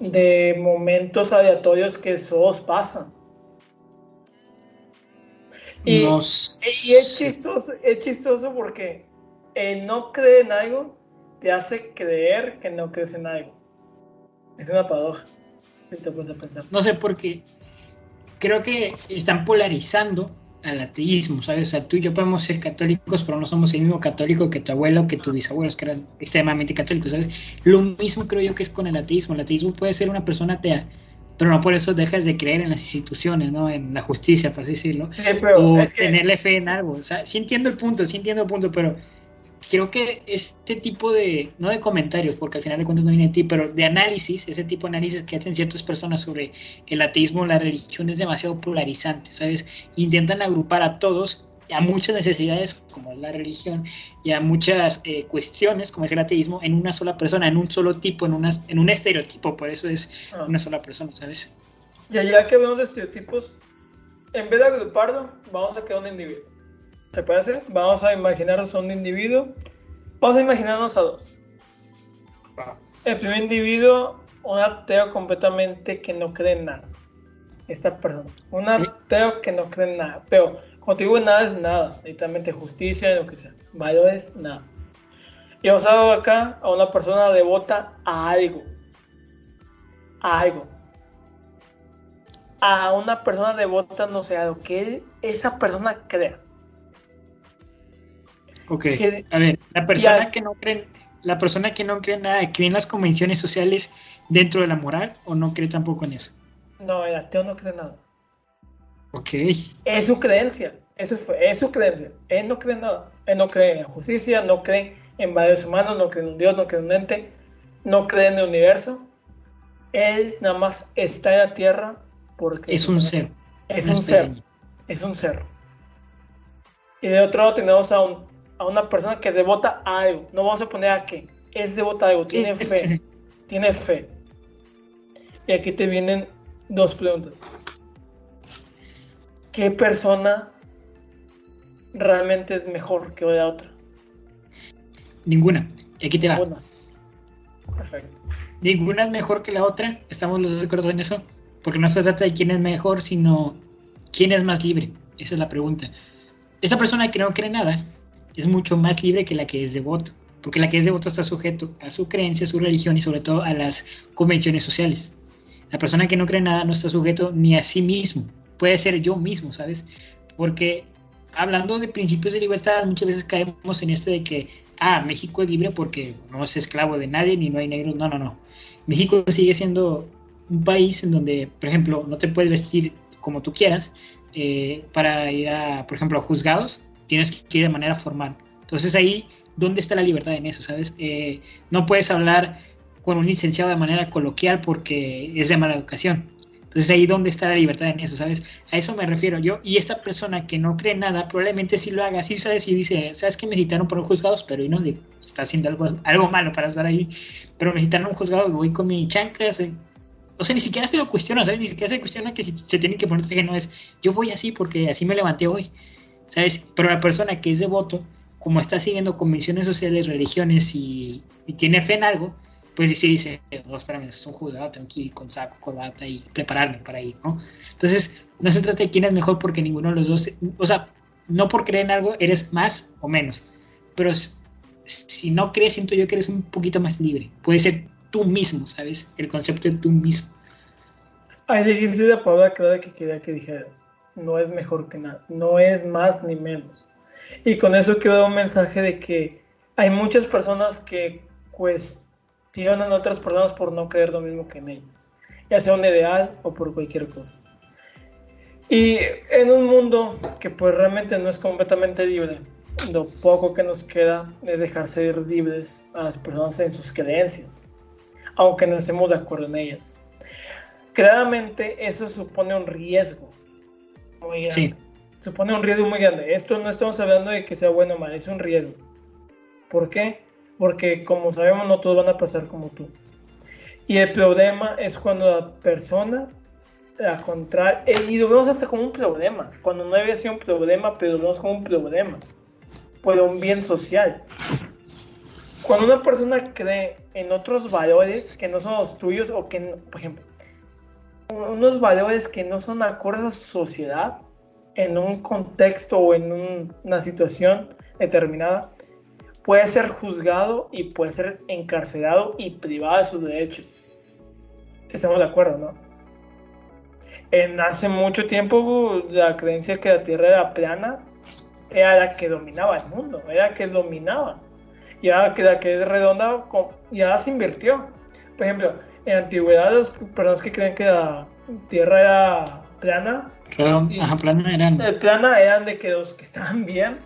de momentos aleatorios que solo pasan. Y, y es chistoso, es chistoso porque el no creer en algo te hace creer que no crees en algo. Es una paradoja. No sé por qué. Creo que están polarizando al ateísmo, ¿sabes? O sea, tú y yo podemos ser católicos, pero no somos el mismo católico que tu abuelo, que tus bisabuelos, que eran extremadamente católicos, ¿sabes? Lo mismo creo yo que es con el ateísmo. El ateísmo puede ser una persona atea, pero no por eso dejas de creer en las instituciones, ¿no? En la justicia, por así decirlo. o tenerle fe en algo. O sea, sí entiendo el punto, sí entiendo el punto, pero creo que este tipo de, no de comentarios, porque al final de cuentas no viene de ti, pero de análisis, ese tipo de análisis que hacen ciertas personas sobre el ateísmo o la religión es demasiado polarizante, ¿sabes? Intentan agrupar a todos a muchas necesidades como es la religión y a muchas eh, cuestiones como es el ateísmo en una sola persona, en un solo tipo, en, una, en un estereotipo, por eso es ah. una sola persona, ¿sabes? Ya, ya que vemos estereotipos, en vez de agruparlo, vamos a crear un individuo. ¿Te parece? Vamos a imaginarnos a un individuo. Vamos a imaginarnos a dos. El primer individuo, un ateo completamente que no cree en nada. Esta persona. Un ateo que no cree en nada. Pero contigo nada es nada. Literalmente justicia, lo que sea. Valores, nada. Y vamos a ver acá a una persona devota a algo. A algo a una persona devota no sé, a lo que esa persona crea. Ok, a ver, la persona que no cree, la persona que no cree nada, ¿cree en las convenciones sociales dentro de la moral o no cree tampoco en eso? No, el ateo no cree nada. Ok. Es su creencia, eso es su creencia. Él no cree en nada. Él no cree en justicia, no cree en valores humanos, no cree en un Dios, no cree en un ente, no cree en el universo. Él nada más está en la tierra porque... Es un ser. Es un ser. Es un ser. Y de otro lado tenemos a un a una persona que es devota a algo. No vamos a poner a qué. Es devota a algo, tiene fe. Tiene fe. Y aquí te vienen dos preguntas. ¿Qué persona realmente es mejor que la otra? Ninguna. Aquí te va. Ninguna. Perfecto. Ninguna es mejor que la otra. ¿Estamos los dos de acuerdo en eso? Porque no se trata de quién es mejor, sino quién es más libre. Esa es la pregunta. Esa persona que no cree nada es mucho más libre que la que es devoto, porque la que es devoto está sujeto a su creencia, a su religión y sobre todo a las convenciones sociales. La persona que no cree nada no está sujeto ni a sí mismo, puede ser yo mismo, ¿sabes? Porque hablando de principios de libertad, muchas veces caemos en esto de que, ah, México es libre porque no es esclavo de nadie ni no hay negros. No, no, no. México sigue siendo un país en donde, por ejemplo, no te puedes vestir como tú quieras eh, para ir a, por ejemplo, a juzgados tienes que ir de manera formal. Entonces ahí, ¿dónde está la libertad en eso? ¿Sabes? Eh, no puedes hablar con un licenciado de manera coloquial porque es de mala educación. Entonces ahí dónde está la libertad en eso, ¿sabes? A eso me refiero yo. Y esta persona que no cree nada, probablemente sí lo haga, sí, ¿sabes? Y dice, ¿sabes que me citaron por un juzgado? Pero y no, digo, está haciendo algo, algo malo para estar ahí. Pero me citaron un juzgado, voy con mi chanclas. O sea, ni siquiera se lo cuestiona, ¿sabes? Ni siquiera se cuestiona que si se tiene que poner traje, no es, yo voy así porque así me levanté hoy. ¿Sabes? Pero la persona que es devoto, como está siguiendo convenciones sociales, religiones y, tiene fe en algo, pues sí dice, no, espérame, es un juzgado, tengo que ir con saco, corbata y prepararme para ir, ¿no? Entonces, no se trata de quién es mejor porque ninguno de los dos, o sea, no por creer en algo eres más o menos, pero si no crees, siento yo que eres un poquito más libre. Puede ser tú mismo, ¿sabes? El concepto de tú mismo. Ay, dijiste la palabra clave que quería que dijeras no es mejor que nada, no es más ni menos. Y con eso quiero dar un mensaje de que hay muchas personas que cuestionan a otras personas por no creer lo mismo que en ellas, ya sea un ideal o por cualquier cosa. Y en un mundo que pues realmente no es completamente libre, lo poco que nos queda es dejar ser libres a las personas en sus creencias, aunque no estemos de acuerdo en ellas. Claramente eso supone un riesgo, muy grande. Sí. Supone un riesgo muy grande. Esto no estamos hablando de que sea bueno o mal, es un riesgo. ¿Por qué? Porque como sabemos no todos van a pasar como tú. Y el problema es cuando la persona, la contraria, eh, y lo vemos hasta como un problema, cuando no debe ser un problema, pero lo vemos como un problema, por un bien social. Cuando una persona cree en otros valores que no son los tuyos o que, por ejemplo, unos valores que no son acordes a su sociedad en un contexto o en una situación determinada, puede ser juzgado y puede ser encarcelado y privado de sus derechos. Estamos de acuerdo, ¿no? En hace mucho tiempo la creencia que la Tierra era plana era la que dominaba el mundo, era la que dominaba. Y ahora que la que es redonda ya se invirtió. Por ejemplo, en antigüedad las personas que creen que la tierra era plana. Ajá, plana eran. plana eran de que los que estaban bien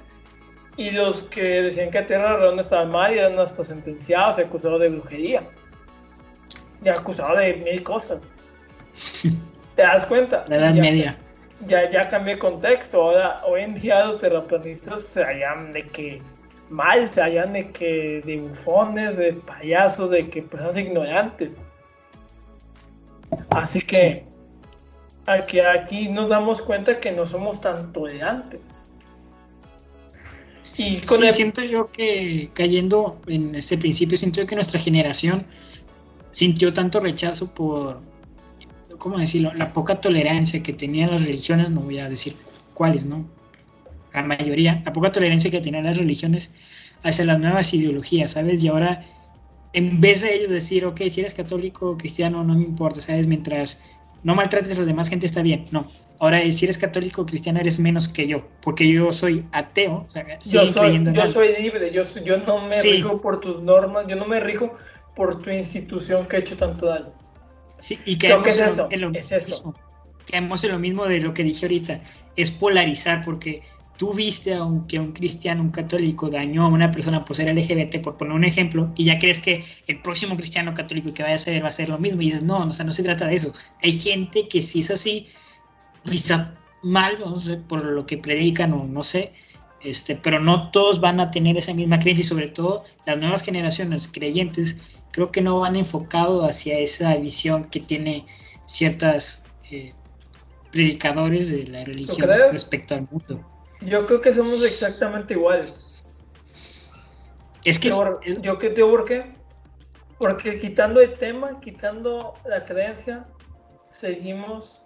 Y los que decían que Tierra Redonda estaba mal eran hasta sentenciados y acusados de brujería. Y acusados de mil cosas. ¿Te das cuenta? La edad ya, media. Ya, ya cambié contexto. Ahora, hoy en día los terraplanistas se hallan de que mal, se hallan de que de bufones, de payasos, de que personas ignorantes. Así que aquí, aquí nos damos cuenta que no somos tan tolerantes. Y con sí, el... siento yo que cayendo en este principio, siento yo que nuestra generación sintió tanto rechazo por, ¿cómo decirlo? La poca tolerancia que tenían las religiones, no voy a decir cuáles, ¿no? La mayoría, la poca tolerancia que tenían las religiones hacia las nuevas ideologías, ¿sabes? Y ahora, en vez de ellos decir, ok, si eres católico o cristiano, no me importa, ¿sabes? Mientras no maltrates a la demás gente está bien, no. Ahora, si eres católico o cristiano, eres menos que yo, porque yo soy ateo. O sea, yo soy, yo soy libre, yo, yo no me sí. rijo por tus normas, yo no me rijo por tu institución que ha hecho tanto daño. Sí, y que, es eso, en lo, es eso. Quedamos en lo mismo de lo que dije ahorita, es polarizar, porque tú viste a un, que un cristiano, un católico dañó a una persona por ser LGBT, por poner un ejemplo, y ya crees que el próximo cristiano católico que vaya a ser va a ser lo mismo, y dices, no, o sea, no se trata de eso. Hay gente que si es así, quizá mal, no sé, por lo que predican o no sé, este, pero no todos van a tener esa misma creencia y sobre todo las nuevas generaciones creyentes creo que no van enfocado hacia esa visión que tiene ciertas eh, predicadores de la religión respecto al mundo. Yo creo que somos exactamente iguales. Es que yo, yo que te por qué? Porque quitando el tema, quitando la creencia, seguimos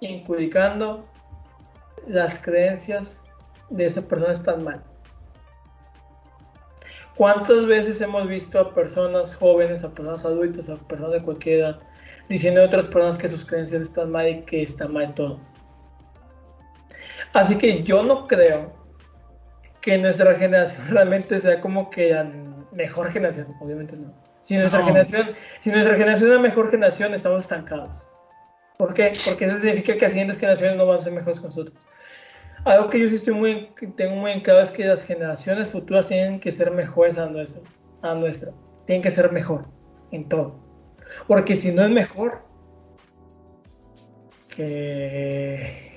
inculcando las creencias de esa persona están mal. ¿Cuántas veces hemos visto a personas jóvenes, a personas adultas, a personas de cualquier edad, diciendo a otras personas que sus creencias están mal y que está mal todo? Así que yo no creo que nuestra generación realmente sea como que la mejor generación, obviamente no. Si nuestra no. generación, si nuestra generación es la mejor generación, estamos estancados. ¿Por qué? Porque eso significa que las siguientes generaciones no van a ser mejores que nosotros. Algo que yo sí estoy muy, tengo muy en claro es que las generaciones futuras tienen que ser mejores a nuestra, a nuestra. Tienen que ser mejor en todo. Porque si no es mejor, que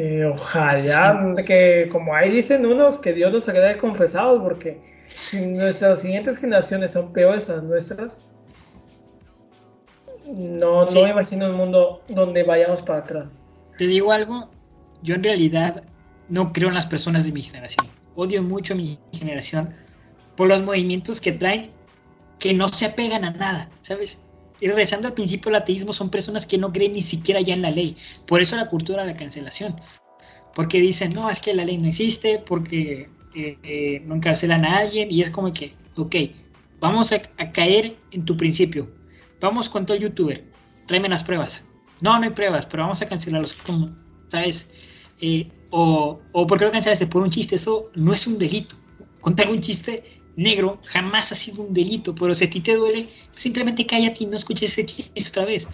eh, ojalá que, como ahí dicen unos, que Dios nos agrade confesados, porque si nuestras siguientes generaciones son peores a las nuestras, no, sí. no me imagino un mundo donde vayamos para atrás. Te digo algo, yo en realidad no creo en las personas de mi generación. Odio mucho a mi generación por los movimientos que traen que no se apegan a nada, ¿sabes? Y regresando al principio del ateísmo, son personas que no creen ni siquiera ya en la ley. Por eso la cultura de la cancelación. Porque dicen, no, es que la ley no existe, porque eh, eh, no encarcelan a alguien, y es como que, ok, vamos a, caer en tu principio. Vamos con todo el youtuber, tráeme las pruebas. No, no hay pruebas, pero vamos a cancelarlos como, ¿sabes? Eh, o, o por qué lo cancelaste por un chiste, eso no es un delito. Contar un chiste negro jamás ha sido un delito, pero si a ti te duele, simplemente cállate y no escuches ese chiste otra vez.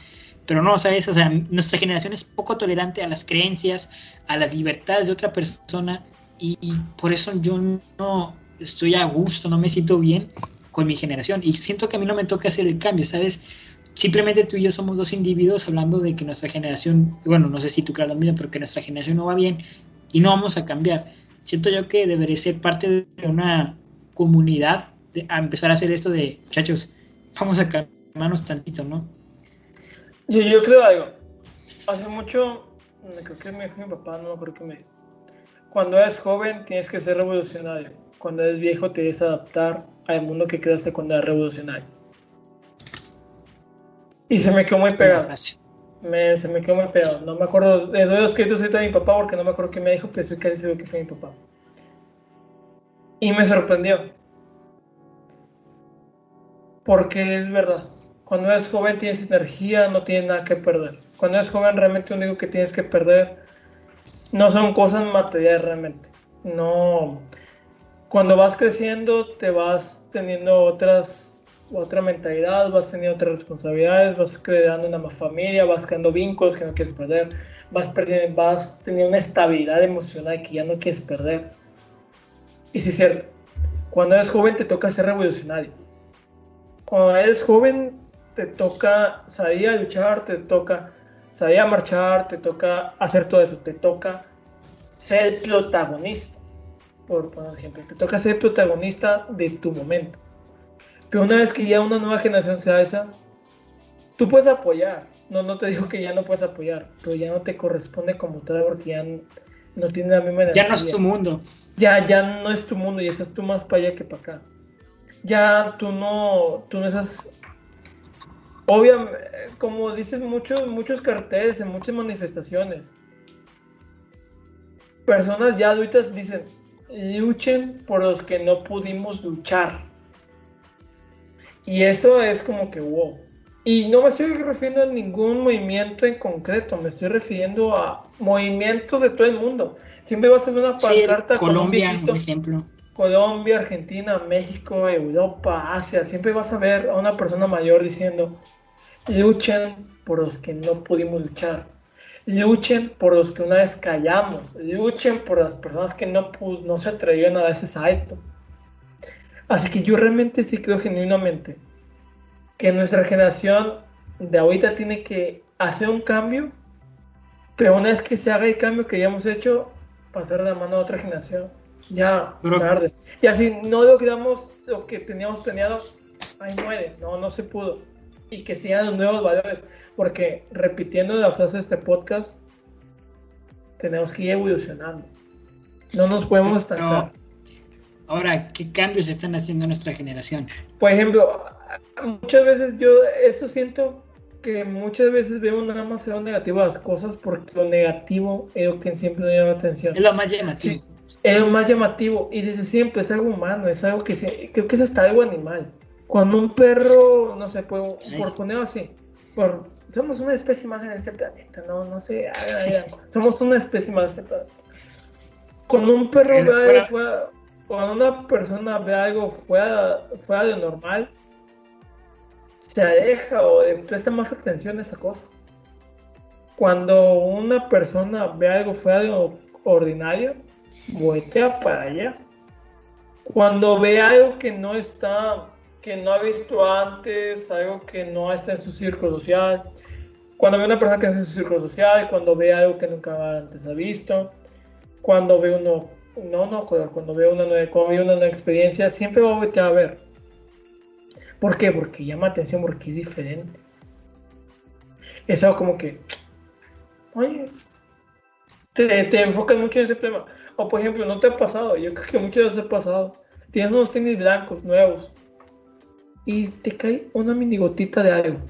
Pero no, ¿sabes? O sea, nuestra generación es poco tolerante a las creencias, a las libertades de otra persona y, por eso yo no estoy a gusto, no me siento bien con mi generación y siento que a mí no me toca hacer el cambio, ¿sabes? Simplemente tú y yo somos dos individuos hablando de que nuestra generación, bueno, no sé si tú creas lo mismo, pero que nuestra generación no va bien y no vamos a cambiar. Siento yo que debería ser parte de una comunidad de, a empezar a hacer esto de, muchachos, vamos a calmarnos tantito, ¿no? Yo, yo creo algo. Hace mucho, creo que me dijo mi papá, no me acuerdo qué me dijo. Cuando eres joven tienes que ser revolucionario. Cuando eres viejo te debes adaptar al mundo que creaste cuando eres revolucionario. Y se me quedó muy pegado. Me, se me quedó muy pegado. No me acuerdo. Le doy los créditos ahorita de mi papá porque no me acuerdo qué me dijo, pero estoy casi seguro que fue mi papá. Y me sorprendió. Porque es verdad. Cuando eres joven tienes energía, no tienes nada que perder. Cuando eres joven realmente lo único que tienes que perder no son cosas materiales realmente. No. Cuando vas creciendo te vas teniendo otras otra mentalidad, vas teniendo otras responsabilidades, vas creando una más familia, vas creando vínculos que no quieres perder, vas, perdiendo, vas teniendo una estabilidad emocional que ya no quieres perder. Y sí es cierto, cuando eres joven te toca ser revolucionario. Cuando eres joven te toca salir a luchar, te toca salir a marchar, te toca hacer todo eso, te toca ser protagonista, por poner ejemplo, te toca ser protagonista de tu momento. Pero una vez que ya una nueva generación sea esa, tú puedes apoyar. No, no te digo que ya no puedes apoyar, pero ya no te corresponde como tal porque ya no, tiene la misma energía. Ya no es tu mundo. Ya, ya no es tu mundo y estás tú más para allá que para acá. Ya tú no, tú no estás Obviamente, como dicen muchos, muchos carteles en muchas manifestaciones, personas ya adultas dicen, luchen por los que no pudimos luchar. Y eso es como que wow. Y no me estoy refiriendo a ningún movimiento en concreto, me estoy refiriendo a movimientos de todo el mundo. Siempre va a ser una pancarta Colombia, por ejemplo. Colombia, Argentina, México, Europa, Asia, siempre vas a ver a una persona mayor diciendo, luchen por los que no pudimos luchar, luchen por los que una vez callamos, luchen por las personas que no, no se atrevieron a dar ese salto. Así que yo realmente sí creo genuinamente que nuestra generación de ahorita tiene que hacer un cambio, pero una vez que se haga el cambio que ya hemos hecho, pasar de la mano a otra generación. Ya, tarde. Ya si no logramos lo que teníamos planeado, ahí muere. No, no se pudo. Y que sigan los nuevos valores. Porque repitiendo la frase de este podcast, tenemos que ir evolucionando. No nos podemos estancar. ahora, ¿qué cambios están haciendo nuestra generación? Por ejemplo, muchas veces yo eso siento que muchas veces vemos nada más lo negativo las cosas porque lo negativo es lo que siempre nos llama la atención. Es lo más llamativo. es lo más llamativo y desde siempre es algo humano, es algo que creo que es hasta algo animal. Cuando un perro, no sé, por, por ponerlo así, por, somos una especie más en este planeta, no, no sé, somos una especie más en este planeta. Cuando un perro ve algo fuera, cuando una persona ve algo fuera, fuera de normal, se aleja o presta más atención a esa cosa. Cuando una persona ve algo fuera de lo ordinario, voltea para allá. Cuando ve algo que no está, que no ha visto antes, algo que no está en su círculo social, cuando ve una persona que está en su círculo social, cuando ve algo que nunca antes ha visto, cuando ve uno, no, no, cuando ve una nueva, cuando ve una nueva experiencia, siempre va a voltear a ver ¿Por qué? Porque llama atención, porque es diferente. Es algo como que, oye, te, te enfocas mucho en ese problema. O por ejemplo, no te ha pasado, yo creo que muchas veces ha pasado. Tienes unos tenis blancos nuevos y te cae una mini gotita de algo.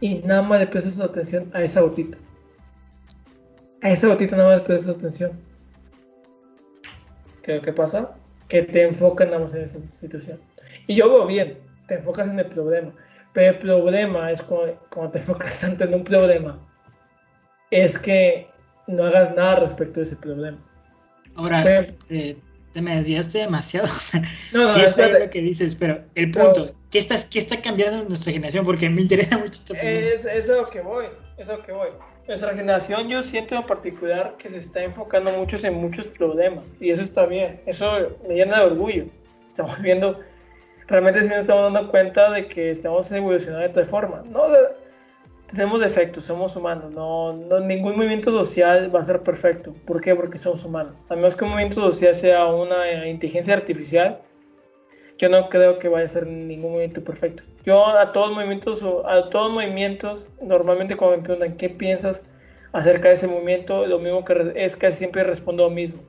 Y nada más le prestas atención a esa gotita. A esa gotita nada más le prestas atención. ¿Qué, ¿Qué pasa? Que te enfocan nada más en esa situación. Y yo veo bien, te enfocas en el problema. Pero el problema es cuando, te enfocas tanto en un problema, es que no hagas nada respecto de ese problema. Ahora, eh, te me desviaste demasiado. no, no, sí es lo que dices, pero el punto, ¿qué, estás, ¿qué está cambiando en nuestra generación? Porque me interesa mucho este Es, es a lo que voy, es a lo que voy. Nuestra generación yo siento en particular que se está enfocando mucho en muchos problemas y eso está bien, eso me llena de orgullo. Estamos viendo realmente sí nos estamos dando cuenta de que estamos evolucionando de tal forma. No, tenemos defectos, somos humanos. No, no, ningún movimiento social va a ser perfecto. ¿Por qué? Porque somos humanos. A menos que un movimiento social sea una inteligencia artificial, yo no creo que vaya a ser ningún movimiento perfecto. Yo a todos movimientos, a todos movimientos, normalmente cuando me preguntan qué piensas acerca de ese movimiento, lo mismo que es casi siempre respondo lo mismo.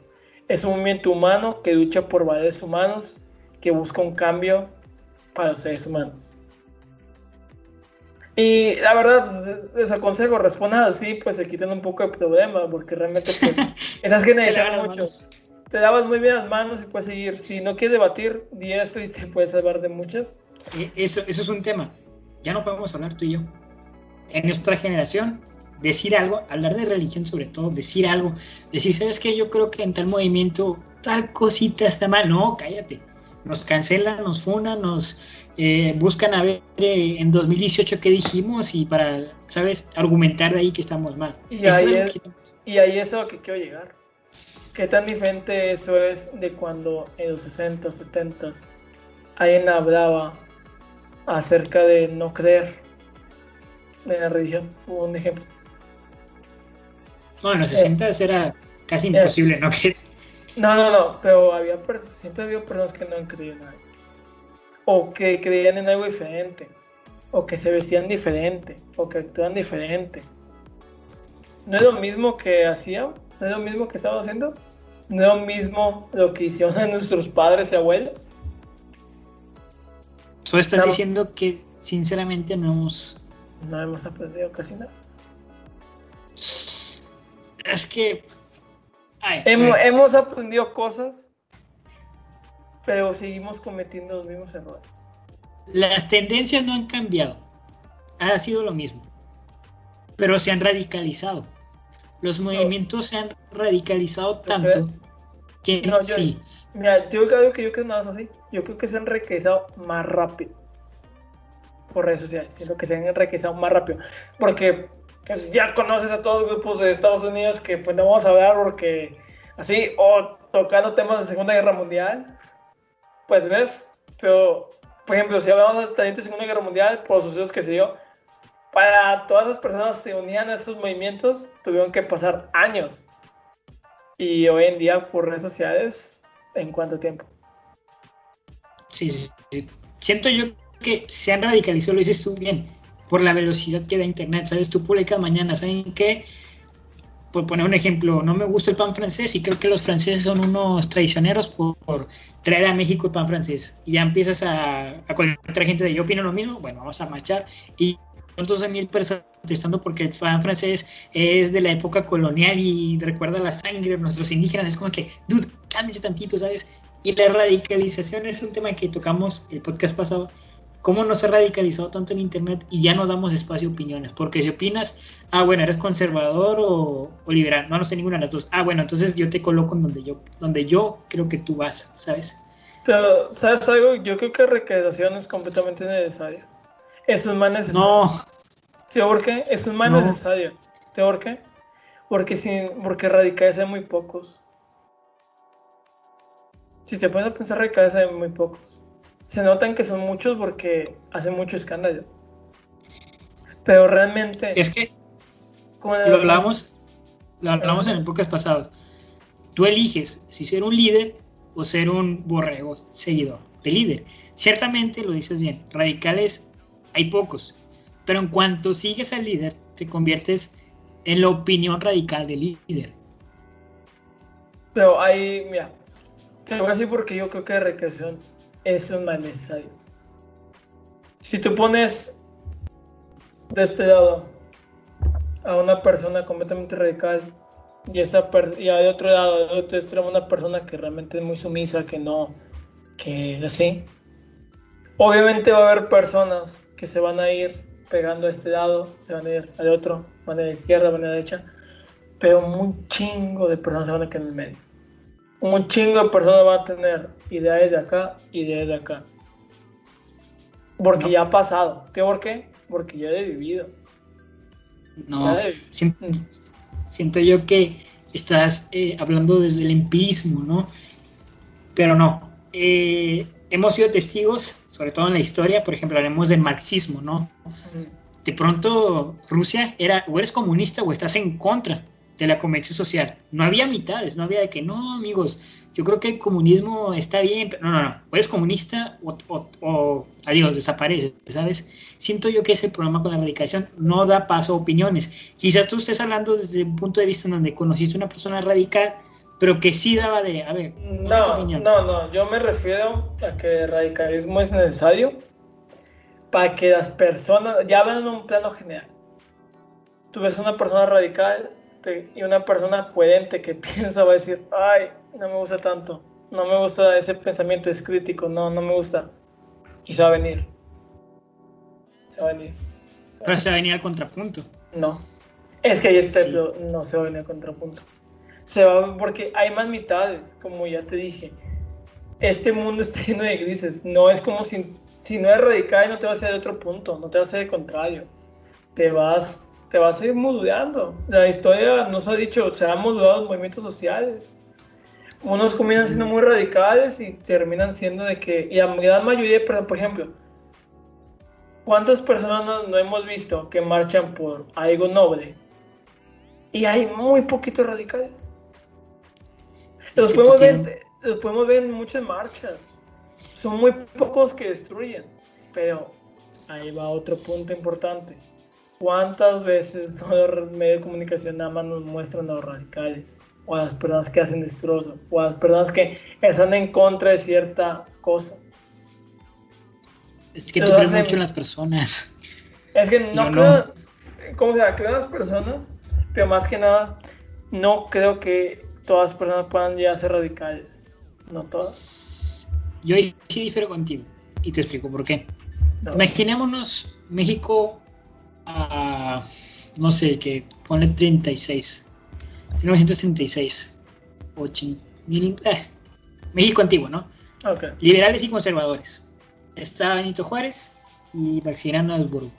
Es un movimiento humano que lucha por valores humanos que busca un cambio para los seres humanos. Y la verdad, les aconsejo, respondan así, pues se quitan un poco de problema, porque realmente pues, esas generaciones mucho. Te lavas muy bien las manos y puedes seguir. Si no quieres debatir, di eso y te puedes salvar de muchas. Eso, eso es un tema. Ya no podemos hablar tú y yo. En nuestra generación, decir algo, hablar de religión sobre todo, decir algo, decir, ¿sabes qué? Yo creo que en tal movimiento tal cosita está mal. No, cállate nos cancelan, nos funan, nos eh, buscan a ver eh, en 2018 qué dijimos y para, ¿sabes?, argumentar de ahí que estamos mal. Y ahí, es, y ahí es a lo que quiero llegar. ¿Qué tan diferente eso es de cuando en los 60, 70 alguien hablaba acerca de no creer en la religión? Un ejemplo. No, en los 60 eh, era casi eh, imposible no creer. No, no, no, pero había siempre había personas que no creían en algo. O que creían en algo diferente. O que se vestían diferente. O que actuaban diferente. ¿No es lo mismo que hacían? ¿No es lo mismo que estaban haciendo? ¿No es lo mismo lo que hicieron nuestros padres y abuelos? Tú estás diciendo que sinceramente no hemos... No hemos aprendido casi nada. Es que... hemos, aprendido cosas, pero seguimos cometiendo los mismos errores. Las tendencias no han cambiado. Ha sido lo mismo. Pero se han radicalizado. Los movimientos se han radicalizado tanto que no, yo, sí. Mira, yo creo que yo creo que nada es así. Yo creo que se han enriquecido más rápido por redes sociales. Siento que se han enriquecido más rápido. Porque pues, ya conoces a todos los grupos de Estados Unidos que pues no vamos a hablar porque así, o tocando temas de Segunda Guerra Mundial, pues ves. Pero, por ejemplo, si hablamos de Segunda Guerra Mundial, por los sucesos que se dio, para todas las personas que se unían a esos movimientos, tuvieron que pasar años. Y hoy en día, por redes sociales, ¿en cuánto tiempo? Sí, sí, siento yo que se han radicalizado, lo dices tú bien, por la velocidad que da Internet, ¿sabes? Tú publicas mañana, ¿saben qué? Por poner un ejemplo, no me gusta el pan francés y creo que los franceses son unos traicioneros por, traer a México el pan francés. Y ya empiezas a, a otra gente de yo opino lo mismo, bueno, vamos a marchar. Y 12 mil personas protestando porque el fan francés es de la época colonial y recuerda la sangre de nuestros indígenas. Es como que, dude, cámbiese tantito, ¿sabes? Y la radicalización es un tema que tocamos el podcast pasado. ¿Cómo no se ha radicalizado tanto en Internet y ya no damos espacio a opiniones? Porque si opinas, ah, bueno, eres conservador o, liberal. No, no sé ninguna de las dos. Ah, bueno, entonces yo te coloco en donde yo, donde yo creo que tú vas, ¿sabes? Pero, ¿sabes algo? Yo creo que radicalización es completamente necesaria. Eso es más necesario. No. ¿Sí, por qué? Eso es más necesario. ¿Sí, por qué? Porque, sin, porque radicales hay muy pocos. Si te pones a pensar, radicales hay muy pocos. Se notan que son muchos porque hacen mucho escándalo. Pero realmente. Es que. Lo hablamos, lo hablamos en épocas pasadas. Tú eliges si ser un líder o ser un borrego seguidor de líder. Ciertamente lo dices bien, radicales hay pocos. Pero en cuanto sigues al líder, te conviertes en la opinión radical del líder. Pero ahí, mira, te voy a decir porque yo creo que recreación es un mal necesario. Si tú pones de este lado a una persona completamente radical y, esa y de otro lado, de otro extremo, una persona que realmente es muy sumisa, que no, que así, obviamente va a haber personas que se van a ir pegando a este lado, se van a ir al otro, van a la izquierda, van a la derecha, pero un chingo de personas se van a quedar en el medio. Un chingo de personas van a tener ideas de acá, ideas de acá. Porque ya ha pasado. ¿Qué por qué? Porque ya he vivido. No, Siento, yo que estás eh, hablando desde el empirismo, ¿no? Pero no. Eh, hemos sido testigos, sobre todo en la historia, por ejemplo, hablemos del marxismo, ¿no? De pronto Rusia era o eres comunista o estás en contra de la convención social. No había mitades, no había de que no, amigos, yo creo que el comunismo está bien, pero no, no, no, o eres comunista o, adiós, desaparece, ¿sabes? Siento yo que ese programa con la radicación no da paso a opiniones. Quizás tú estés hablando desde un punto de vista en donde conociste una persona radical pero que sí daba de, a ver, no, no, no, yo me refiero a que el radicalismo es necesario para que las personas, ya ven en un plano general, tú ves una persona radical y una persona coherente que piensa, va a decir, ay, no me gusta tanto, no me gusta ese pensamiento, es crítico, no, no me gusta, y se va a venir. Se va a venir. Pero se va a venir al contrapunto. No, es que ahí está, no se va a venir al contrapunto se va porque hay más mitades, como ya te dije. Este mundo está lleno de grises. No es como si, si no es radical, no te vas a ir de otro punto, no te vas a ir de contrario. Te vas, te vas a ir modulando. La historia nos ha dicho, se han modulado los movimientos sociales. Unos comienzan siendo muy radicales y terminan siendo de que, y la gran mayoría, por ejemplo, ¿cuántas personas no hemos visto que marchan por algo noble? Y hay muy poquitos radicales. Los podemos, ver, los podemos ver en muchas marchas. Son muy pocos que destruyen. Pero ahí va otro punto importante. ¿Cuántas veces los medios de comunicación nada más nos muestran a los radicales? O a las personas que hacen destrozos. O a las personas que están en contra de cierta cosa. Es que tú crees mucho en las personas. Es que no creo. ¿Cómo se llama? Creo en las personas. Pero más que nada, no creo que todas las personas puedan ya ser radicales. No todas. Yo sí difiero contigo. Y te explico por qué. Imaginémonos México a, no sé, que pone 36. 1936. eh, México antiguo, ¿no? Liberales y conservadores. Está Benito Juárez y Maximiliano Habsburgo.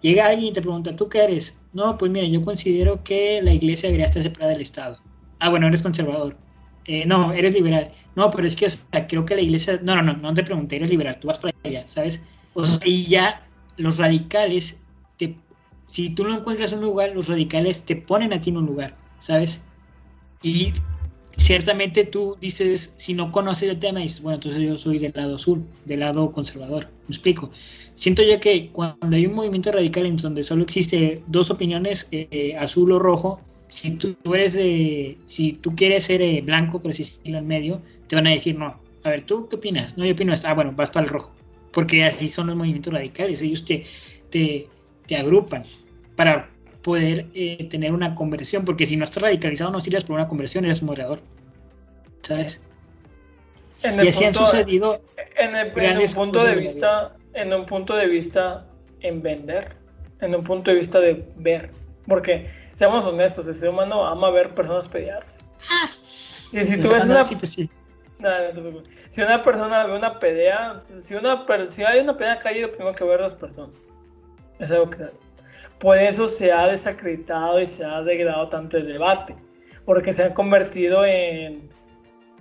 Llega alguien y te pregunta, ¿tú qué eres? No, pues mira, yo considero que la iglesia debería estar separada del Estado. Ah, bueno, eres conservador. Eh, no, eres liberal. No, pero es que creo que la iglesia... No, no, no, no te pregunté, eres liberal, tú vas para allá, ¿sabes? O sea, y ya los radicales, si tú no encuentras un lugar, los radicales te ponen a ti en un lugar, ¿sabes? Y ciertamente tú dices, si no conoces el tema, dices, bueno, entonces yo soy del lado azul, del lado conservador. Me explico. Siento yo que cuando hay un movimiento radical en donde solo existe dos opiniones, eh, azul o rojo, si tú, eres de, si tú quieres ser eh, blanco, pero si es en medio, te van a decir, no, a ver, ¿tú qué opinas? No, yo opino esto, ah, bueno, vas para el rojo. Porque así son los movimientos radicales, ellos te, te, te agrupan para poder eh, tener una conversión, porque si no estás radicalizado no sirves por una conversión, eres moderador. ¿Sabes? En y así han sucedido en, en un punto de vista, en un punto de vista en vender, en un punto de vista de ver, porque seamos honestos, el ser humano ama ver personas pelearse. Ah. y si tú ves una... Pues si una persona ve una pelea, si, una, si hay una pelea caída, primero que ver las personas. Es algo que... Por eso se ha desacreditado y se ha degradado tanto el debate, porque se han convertido en,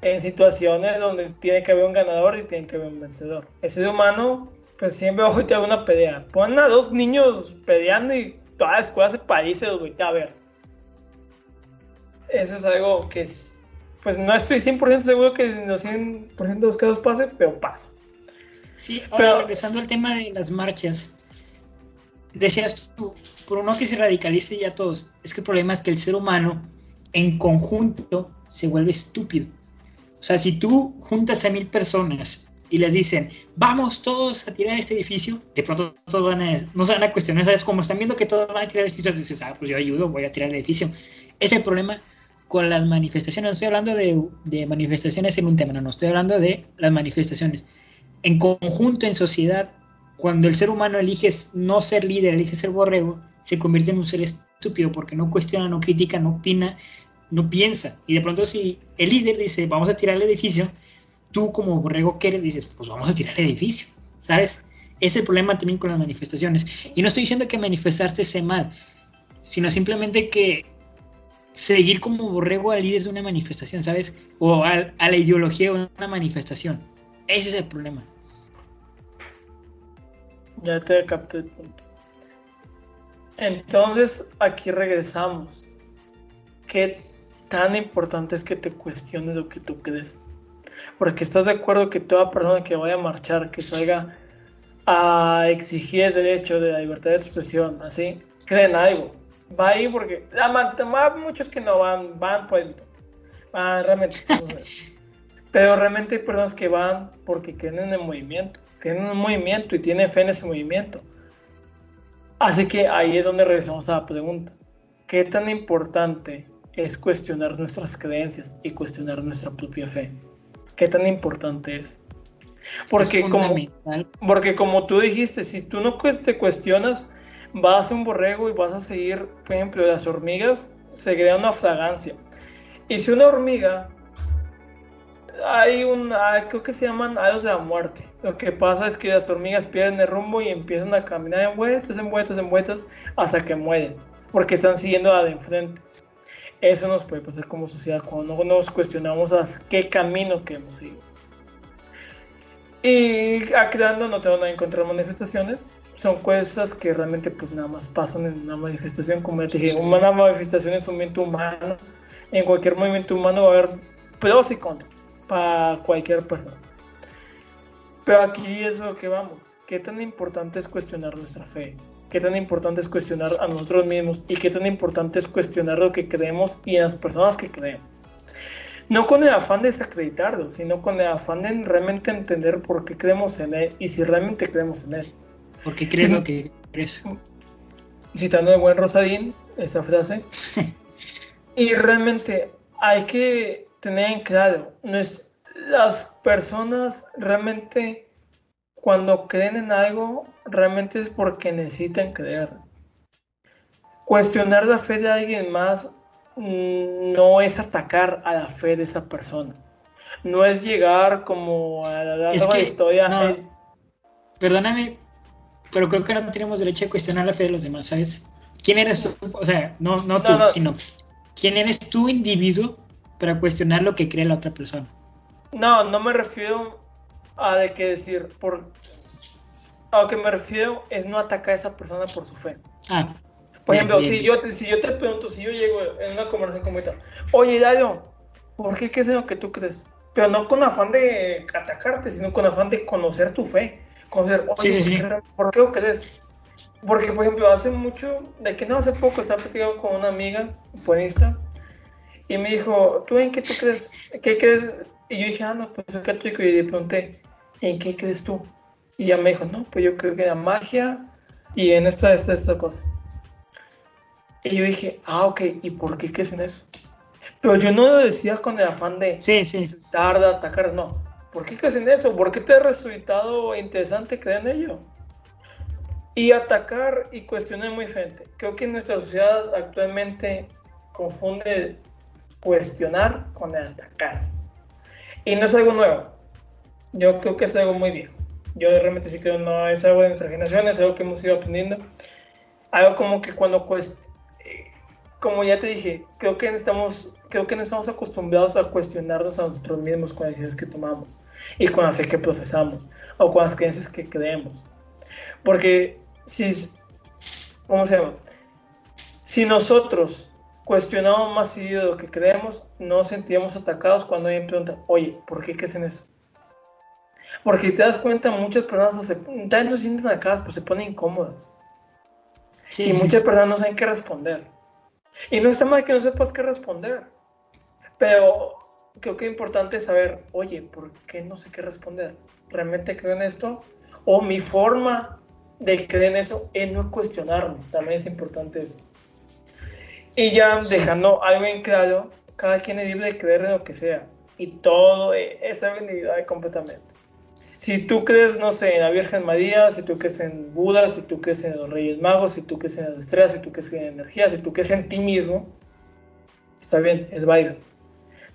en situaciones donde tiene que haber un ganador y tiene que haber un vencedor. El ser humano, pues siempre ojo a una pelea. Ponen a dos niños peleando y toda la escuela se parece los a ver. Eso es algo que es, pues no estoy 100% seguro que en los 100% de los casos pase, pero pasa. Sí, ahora pero, regresando al tema de las marchas, decías tú, por uno que se radicalice ya todos, es que el problema es que el ser humano en conjunto se vuelve estúpido. O sea, si tú juntas a mil personas y les dicen, vamos todos a tirar este edificio, de pronto todos van a, no se van a cuestionar, ¿sabes? Como están viendo que todos van a tirar el edificio, dices, ah, pues yo ayudo, voy a tirar el edificio. Es el problema con las manifestaciones. No estoy hablando de, de, manifestaciones en un tema, no, no estoy hablando de las manifestaciones. En conjunto, en sociedad, cuando el ser humano elige no ser líder, elige ser borrego, se convierte en un ser estúpido porque no cuestiona, no critica, no opina, no piensa. Y de pronto si el líder dice, vamos a tirar el edificio, tú como borrego que eres dices, pues vamos a tirar el edificio, ¿sabes? Es el problema también con las manifestaciones. Y no estoy diciendo que manifestarse sea mal, sino simplemente que seguir como borrego al líder de una manifestación, ¿sabes? O a, a la ideología de una manifestación. Ese es el problema. Ya te capté el punto. Entonces, aquí regresamos. ¿Qué tan importante es que te cuestiones lo que tú crees? Porque estás de acuerdo que toda persona que vaya a marchar, que salga a exigir el derecho de la libertad de expresión, así, creen algo. Va ahí porque hay muchos que no van, van por el van realmente. pero realmente hay personas que van porque creen en el movimiento, tienen un movimiento y tienen fe en ese movimiento. Así que ahí es donde regresamos a la pregunta. ¿Qué tan importante es cuestionar nuestras creencias y cuestionar nuestra propia fe? ¿Qué tan importante es? Porque, como, porque como tú dijiste, si tú no te cuestionas, vas a ser un borrego y vas a seguir, por ejemplo, las hormigas se crea una fragancia. Y si una hormiga, hay un, creo que se llaman hados de la muerte. Lo que pasa es que las hormigas pierden el rumbo y empiezan a caminar en vueltas, en vueltas, en vueltas, hasta que mueren, porque están siguiendo a de enfrente. Eso nos puede pasar como sociedad cuando no nos cuestionamos a qué camino queremos seguir. Y aclarando, no tengo nada en contra de manifestaciones. Son cosas que realmente pues nada más pasan en una manifestación. Como ya te dije, una manifestación es un movimiento humano. En cualquier movimiento humano va a haber pros y contras para cualquier persona. Pero aquí es lo que vamos. ¿Qué tan importante es cuestionar nuestra fe? qué tan importante es cuestionar a nosotros mismos y qué tan importante es cuestionar lo que creemos y a las personas que creemos. No con el afán de desacreditarlo, sino con el afán de realmente entender por qué creemos en él y si realmente creemos en él. ¿Por qué crees lo que crees? Citando de buen Rosadín, esa frase. y realmente hay que tener en claro, no es, las personas realmente cuando creen en algo realmente es porque necesitan creer. Cuestionar la fe de alguien más mm, no es atacar a la fe de esa persona. No es llegar como a la historia. Perdóname, pero creo que no tenemos derecho a cuestionar la fe de los demás, ¿sabes? ¿Quién eres tú? O sea, no, no tú, sino ¿quién eres tú, individuo, para cuestionar lo que cree la otra persona? No, no me refiero a de qué decir, por, a lo que me refiero es no atacar a esa persona por su fe. Ah, por ejemplo, si, Yo te, si yo te pregunto, si yo llego en una conversación como esta, oye, Dario, ¿por qué crees en lo que tú crees? Pero no con afán de atacarte, sino con afán de conocer tu fe. Conocer, oye, ¿por qué lo crees? Porque, por ejemplo, hace mucho, de que no hace poco estaba platicando con una amiga buenista y me dijo, ¿tú en qué tú crees? ¿Qué crees? Y yo dije, ah, no, pues es católico y le pregunté, ¿en qué crees tú? Y ella me dijo, no, pues yo creo que era magia y en esta, esta, esta cosa. Y yo dije, ah, ok, ¿y por qué crees en eso? Pero yo no lo decía con el afán de sí, sí. insultar, de atacar, no. ¿Por qué crees en eso? ¿Por qué te ha resultado interesante creer en ello? Y atacar y cuestionar muy frente. Creo que nuestra sociedad actualmente confunde cuestionar con el atacar. Y no es algo nuevo. Yo creo que es algo muy viejo yo realmente sí creo no es algo de nuestra generación, es algo que hemos ido aprendiendo. Algo como que cuando cuesta, eh, como ya te dije, creo que estamos, creo que no estamos acostumbrados a cuestionarnos a nosotros mismos con las decisiones que tomamos y con la fe que profesamos o con las creencias que creemos. Porque si, ¿cómo se llama? Si nosotros cuestionamos más seguido lo que creemos, no nos sentíamos atacados cuando alguien pregunta, oye, ¿por qué crees en eso? Porque te das cuenta, muchas personas se, no se sienten acá, pues se ponen incómodas. y muchas personas no saben qué responder. Y no está mal que no sepas qué responder. Pero creo que es importante saber, oye, ¿por qué no sé qué responder? ¿Realmente creo en esto? O mi forma de creer en eso es no cuestionarme. También es importante eso. Y ya dejando algo en claro, cada quien es libre de creer en lo que sea. Y todo es habilidad completamente si tú crees, no sé, en la Virgen María, si tú crees en Buda, si tú crees en los Reyes Magos, si tú crees en las estrellas, si tú crees en energía, si tú crees en ti mismo, está bien, es válido.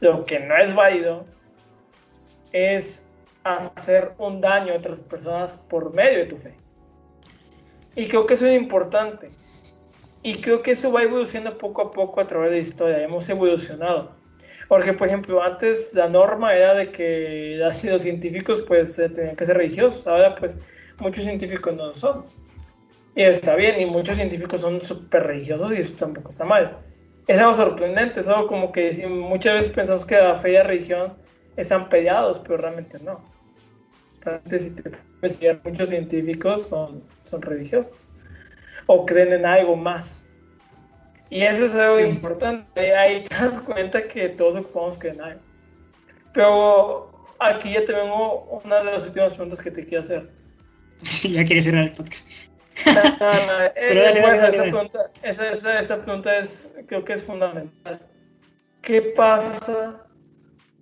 Lo que no es válido es hacer un daño a otras personas por medio de tu fe. Y creo que eso es importante. Y creo que eso va evolucionando poco a poco a través de la historia. Hemos evolucionado. Porque, por ejemplo, antes la norma era de que los científicos pues tenían que ser religiosos, ahora pues muchos científicos no lo son. Y está bien, y muchos científicos son súper religiosos y eso tampoco está mal. Es algo sorprendente, es algo como que muchas veces pensamos que la fe y la religión están peleados, pero realmente no. Realmente si te muchos científicos son, son religiosos o creen en algo más. Y eso es algo importante. Ahí te das cuenta que todos ocupamos que nadie. Pero aquí ya te vengo una de las últimas preguntas que te quiero hacer. Sí, ya quieres cerrar el podcast. No, no, esa, pregunta, esa, esa, pregunta es, creo que es fundamental. ¿Qué pasa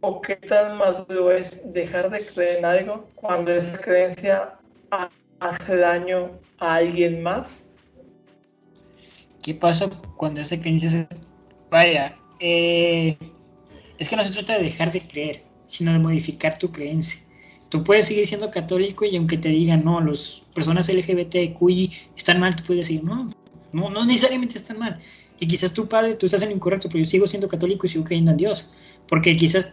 o qué tan maduro es dejar de creer en algo cuando esa creencia hace daño a alguien más ¿Qué pasa cuando esa creencia se... Vaya, eh, es que no se trata de dejar de creer, sino de modificar tu creencia. Tú puedes seguir siendo católico y aunque te digan, no, las personas LGBTQI están mal, tú puedes decir, no, No, no necesariamente están mal. Y quizás tu padre, tú estás en lo incorrecto, pero yo sigo siendo católico y sigo creyendo en Dios. Porque quizás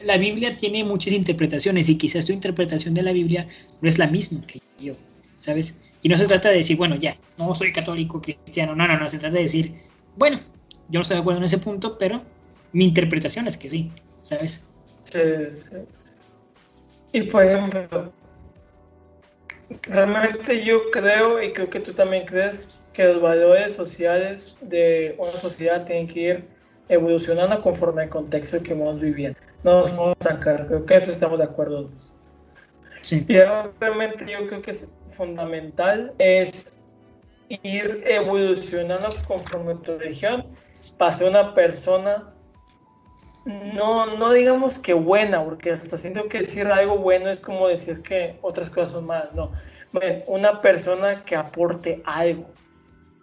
la Biblia tiene muchas interpretaciones y quizás tu interpretación de la Biblia no es la misma que yo, ¿sabes? Y no se trata de decir, bueno, ya, no soy católico, cristiano, no, no, no, se trata de decir, bueno, yo no estoy de acuerdo en ese punto, pero mi interpretación es que sí, ¿sabes? Sí, sí. Y por ejemplo, realmente yo creo, y creo que tú también crees, que los valores sociales de una sociedad tienen que ir evolucionando conforme al contexto que vamos viviendo. No nos vamos a sacar, creo que eso estamos de acuerdo. Y realmente yo creo que es fundamental es ir evolucionando conforme tu religión para ser una persona no, no digamos que buena, porque hasta siento que decir algo bueno es como decir que otras cosas son malas, no. una persona que aporte algo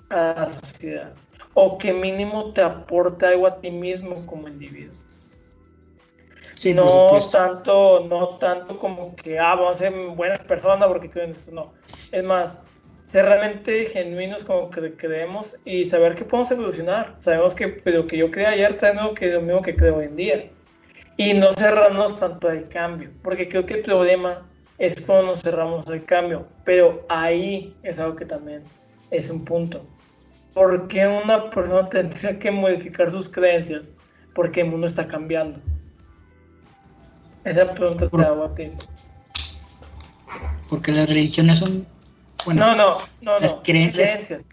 a la sociedad o que mínimo te aporte algo a ti mismo como individuo. No tanto, no tanto como que ah, vamos a ser buenas personas porque creen esto, no. Es más, ser realmente genuinos como que creemos y saber que podemos evolucionar. Sabemos que pues, lo que yo creía ayer también que lo mismo que creo hoy en día. Y no cerrarnos tanto al cambio, porque creo que el problema es cuando nos cerramos al cambio, pero ahí es algo que también es un punto. ¿Por qué una persona tendría que modificar sus creencias? Porque el mundo está cambiando. Esa pregunta te hago a ti. Porque las religiones son no, no, no, las Creencias,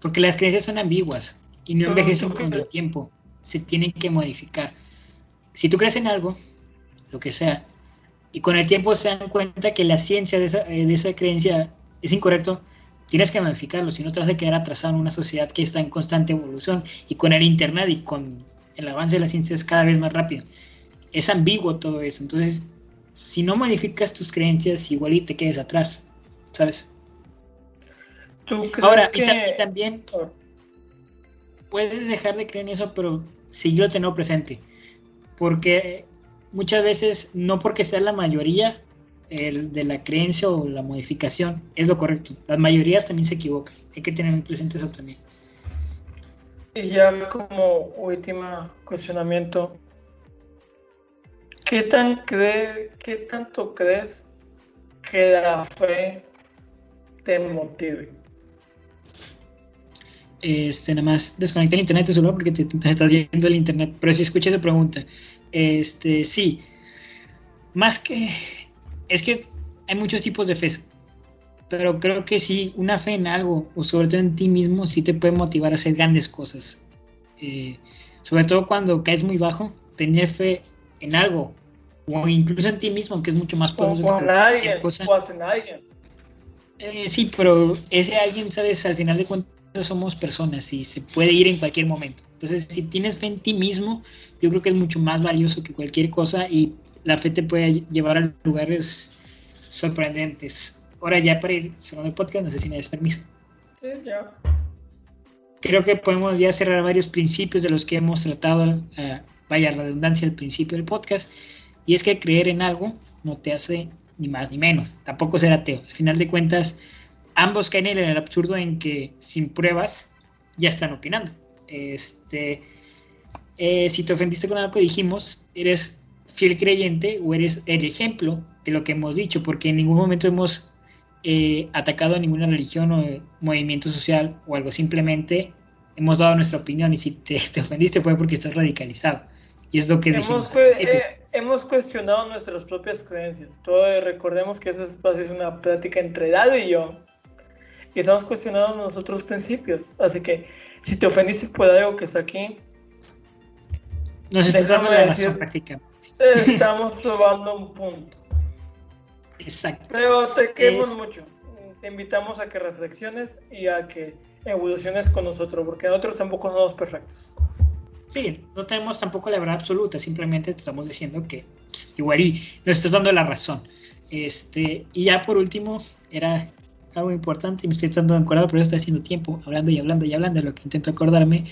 Porque las creencias son ambiguas y no, envejecen con el tiempo. Se tienen que modificar. Si tú crees en algo, lo que sea, y con el tiempo se dan cuenta que la ciencia de esa, eh, de esa creencia es incorrecto, tienes que modificarlo, si no te vas a quedar atrasado en una sociedad que está en constante evolución y con el Internet y con el avance de la ciencia es cada vez más rápido. Es ambiguo todo eso, entonces si no modificas tus creencias, igual y te quedes atrás, ¿sabes? ¿Tú crees Ahora, que... y, también puedes dejar de creer en eso, pero seguirlo teniendo presente. Porque muchas veces, no porque sea la mayoría el de la creencia o la modificación, es lo correcto. Las mayorías también se equivocan. Hay que tener presente eso también. Y ya como último cuestionamiento, ¿Qué, tan ¿Qué tanto crees que la fe te motive? Este, nada más desconecta el internet solo porque te, estás yendo el internet. Pero si escuchas esa pregunta, este, sí. Más que. Es que hay muchos tipos de fe. Pero creo que sí, una fe en algo, o sobre todo en ti mismo, sí te puede motivar a hacer grandes cosas. Eh, sobre todo cuando caes muy bajo, tener fe en algo o incluso en ti mismo, que es mucho más poderoso. O o hasta en alguien. Eh, sí, pero ese alguien, sabes, al final de cuentas somos personas y se puede ir en cualquier momento. Entonces, si tienes fe en ti mismo, yo creo que es mucho más valioso que cualquier cosa y la fe te puede llevar a lugares sorprendentes. Ahora ya para ir cerrando el podcast, no sé si me das permiso. Sí, ya. Creo que podemos ya cerrar varios principios de los que hemos tratado, uh, vaya redundancia al principio del podcast. Y es que creer en algo no te hace ni más ni menos, tampoco ser ateo. Al final de cuentas, ambos caen en el absurdo en que sin pruebas ya están opinando. Este, eh, si te ofendiste con algo que dijimos, eres fiel creyente o eres el ejemplo de lo que hemos dicho, porque en ningún momento hemos eh, atacado a ninguna religión o movimiento social o algo, simplemente hemos dado nuestra opinión y si te, ofendiste fue porque estás radicalizado. Y es lo que dijimos hemos cuestionado nuestras propias creencias. Todo, recordemos que ese espacio es una plática entre Dado y yo. Y estamos cuestionando nuestros principios. Así que si te ofendiste por algo que está aquí, nos déjame decir, estamos probando un punto. Exacto. Pero te queremos mucho. Te invitamos a que reflexiones y a que evoluciones con nosotros, porque nosotros tampoco somos perfectos. Sí, no tenemos tampoco la verdad absoluta, simplemente te estamos diciendo que pues, igual y nos estás dando la razón. Este, y ya por último, era algo importante y me estoy tratando de acordar, pero estoy haciendo tiempo hablando y hablando y hablando lo que intento acordarme.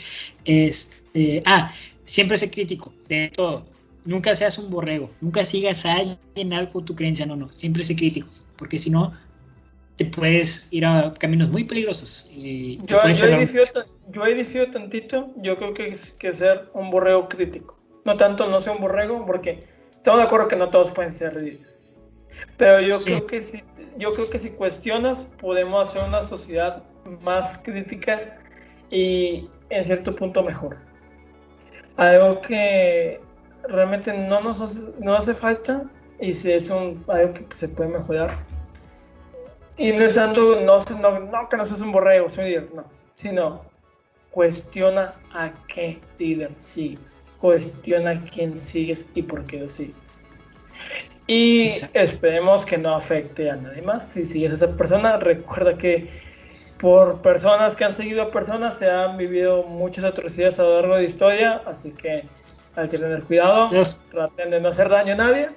Este, ah, siempre sé crítico de todo. Nunca seas un borrego, nunca sigas a alguien algo tu creencia, no, no, siempre sé crítico, porque si no, te puedes ir a caminos muy peligrosos. Y yo, yo, yo tantito, yo creo que es que ser un borrego crítico. No tanto no ser un borrego, porque estamos de acuerdo que no todos pueden ser líderes. Pero yo creo que si, yo creo que si cuestionas, podemos hacer una sociedad más crítica y en cierto punto mejor. Algo que realmente no nos hace, no hace falta y si es un, algo que se puede mejorar. Y no es tanto, no, no, no que no seas un borrego, no, sino cuestiona a qué líder sigues, cuestiona a quién sigues y por qué lo sigues. Y esperemos que no afecte a nadie más. Si sigues a esa persona, recuerda que por personas que han seguido a personas se han vivido muchas atrocidades a lo largo de la historia, así que hay que tener cuidado, traten de no hacer daño a nadie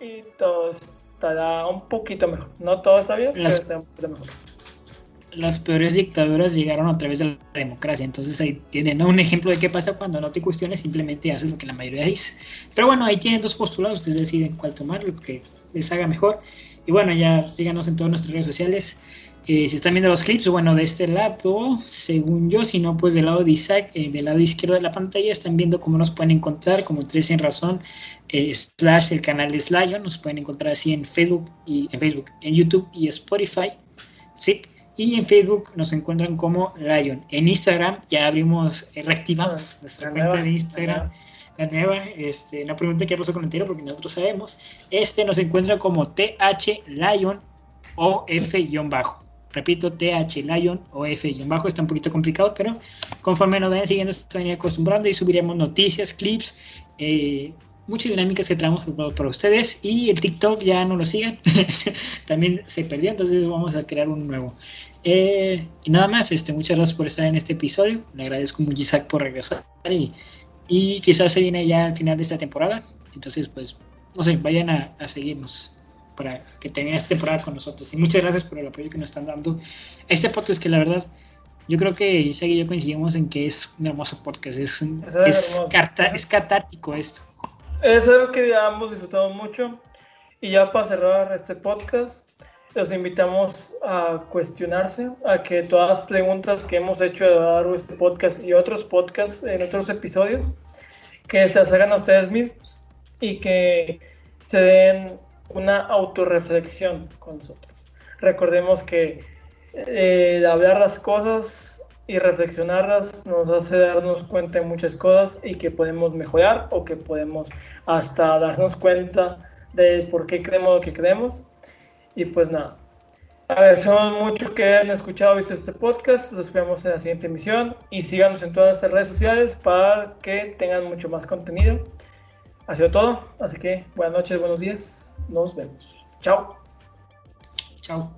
y todo estará un poquito mejor. No todo está bien, pero está un poquito mejor. Las peores dictaduras llegaron a través de la democracia, entonces ahí tienen un ejemplo de qué pasa cuando no te cuestiones, simplemente haces lo que la mayoría dice. Pero bueno, ahí tienen dos postulados, ustedes deciden cuál tomar, lo que les haga mejor. Y bueno, ya síganos en todas nuestras redes sociales. Eh, si están viendo los clips, bueno, de este lado, según yo, si no, pues del lado de Isaac, eh, del lado izquierdo de la pantalla, están viendo cómo nos pueden encontrar, como tres en razón, eh, slash el canal de Slayon, nos pueden encontrar así en Facebook, y en Facebook, en YouTube y Spotify, sí, y en Facebook nos encuentran como Lion. En Instagram ya abrimos, reactivamos ah, nuestra cuenta de Instagram. La nueva, este, no pregunte qué pasó con el tiro porque nosotros sabemos. Este nos encuentra como TH Lion o F-bajo. Repito, TH Lion o F-bajo está un poquito complicado, pero conforme nos vayan siguiendo se van acostumbrando y subiremos noticias, clips, eh, muchas dinámicas que traemos para, ustedes y el TikTok ya no lo sigan, también se perdió, entonces vamos a crear un nuevo. Eh, y nada más, este, muchas gracias por estar en este episodio, le agradezco mucho Isaac por regresar y, y quizás se viene ya al final de esta temporada, entonces pues, no sé, vayan a, a seguirnos para que tengan esta temporada con nosotros. Y muchas gracias por el apoyo que nos están dando. Este podcast que la verdad, yo creo que Isaac y yo coincidimos en que es un hermoso podcast. Es, es, es, catártico esto. Es algo que hemos disfrutado mucho. Y ya para cerrar este podcast, los invitamos a cuestionarse, a que todas las preguntas que hemos hecho a lo largo de este podcast y otros podcasts en otros episodios, que se las hagan a ustedes mismos y que se den una autorreflexión con nosotros. Recordemos que eh, hablar las cosas y reflexionarlas nos hace darnos cuenta de muchas cosas y que podemos mejorar o que podemos hasta darnos cuenta de por qué creemos lo que creemos. Y pues nada, agradecemos mucho que hayan escuchado visto este podcast. Los vemos en la siguiente emisión y síganos en todas las redes sociales para que tengan mucho más contenido. Ha sido todo, así que buenas noches, buenos días. Nos vemos. Chao. Chao.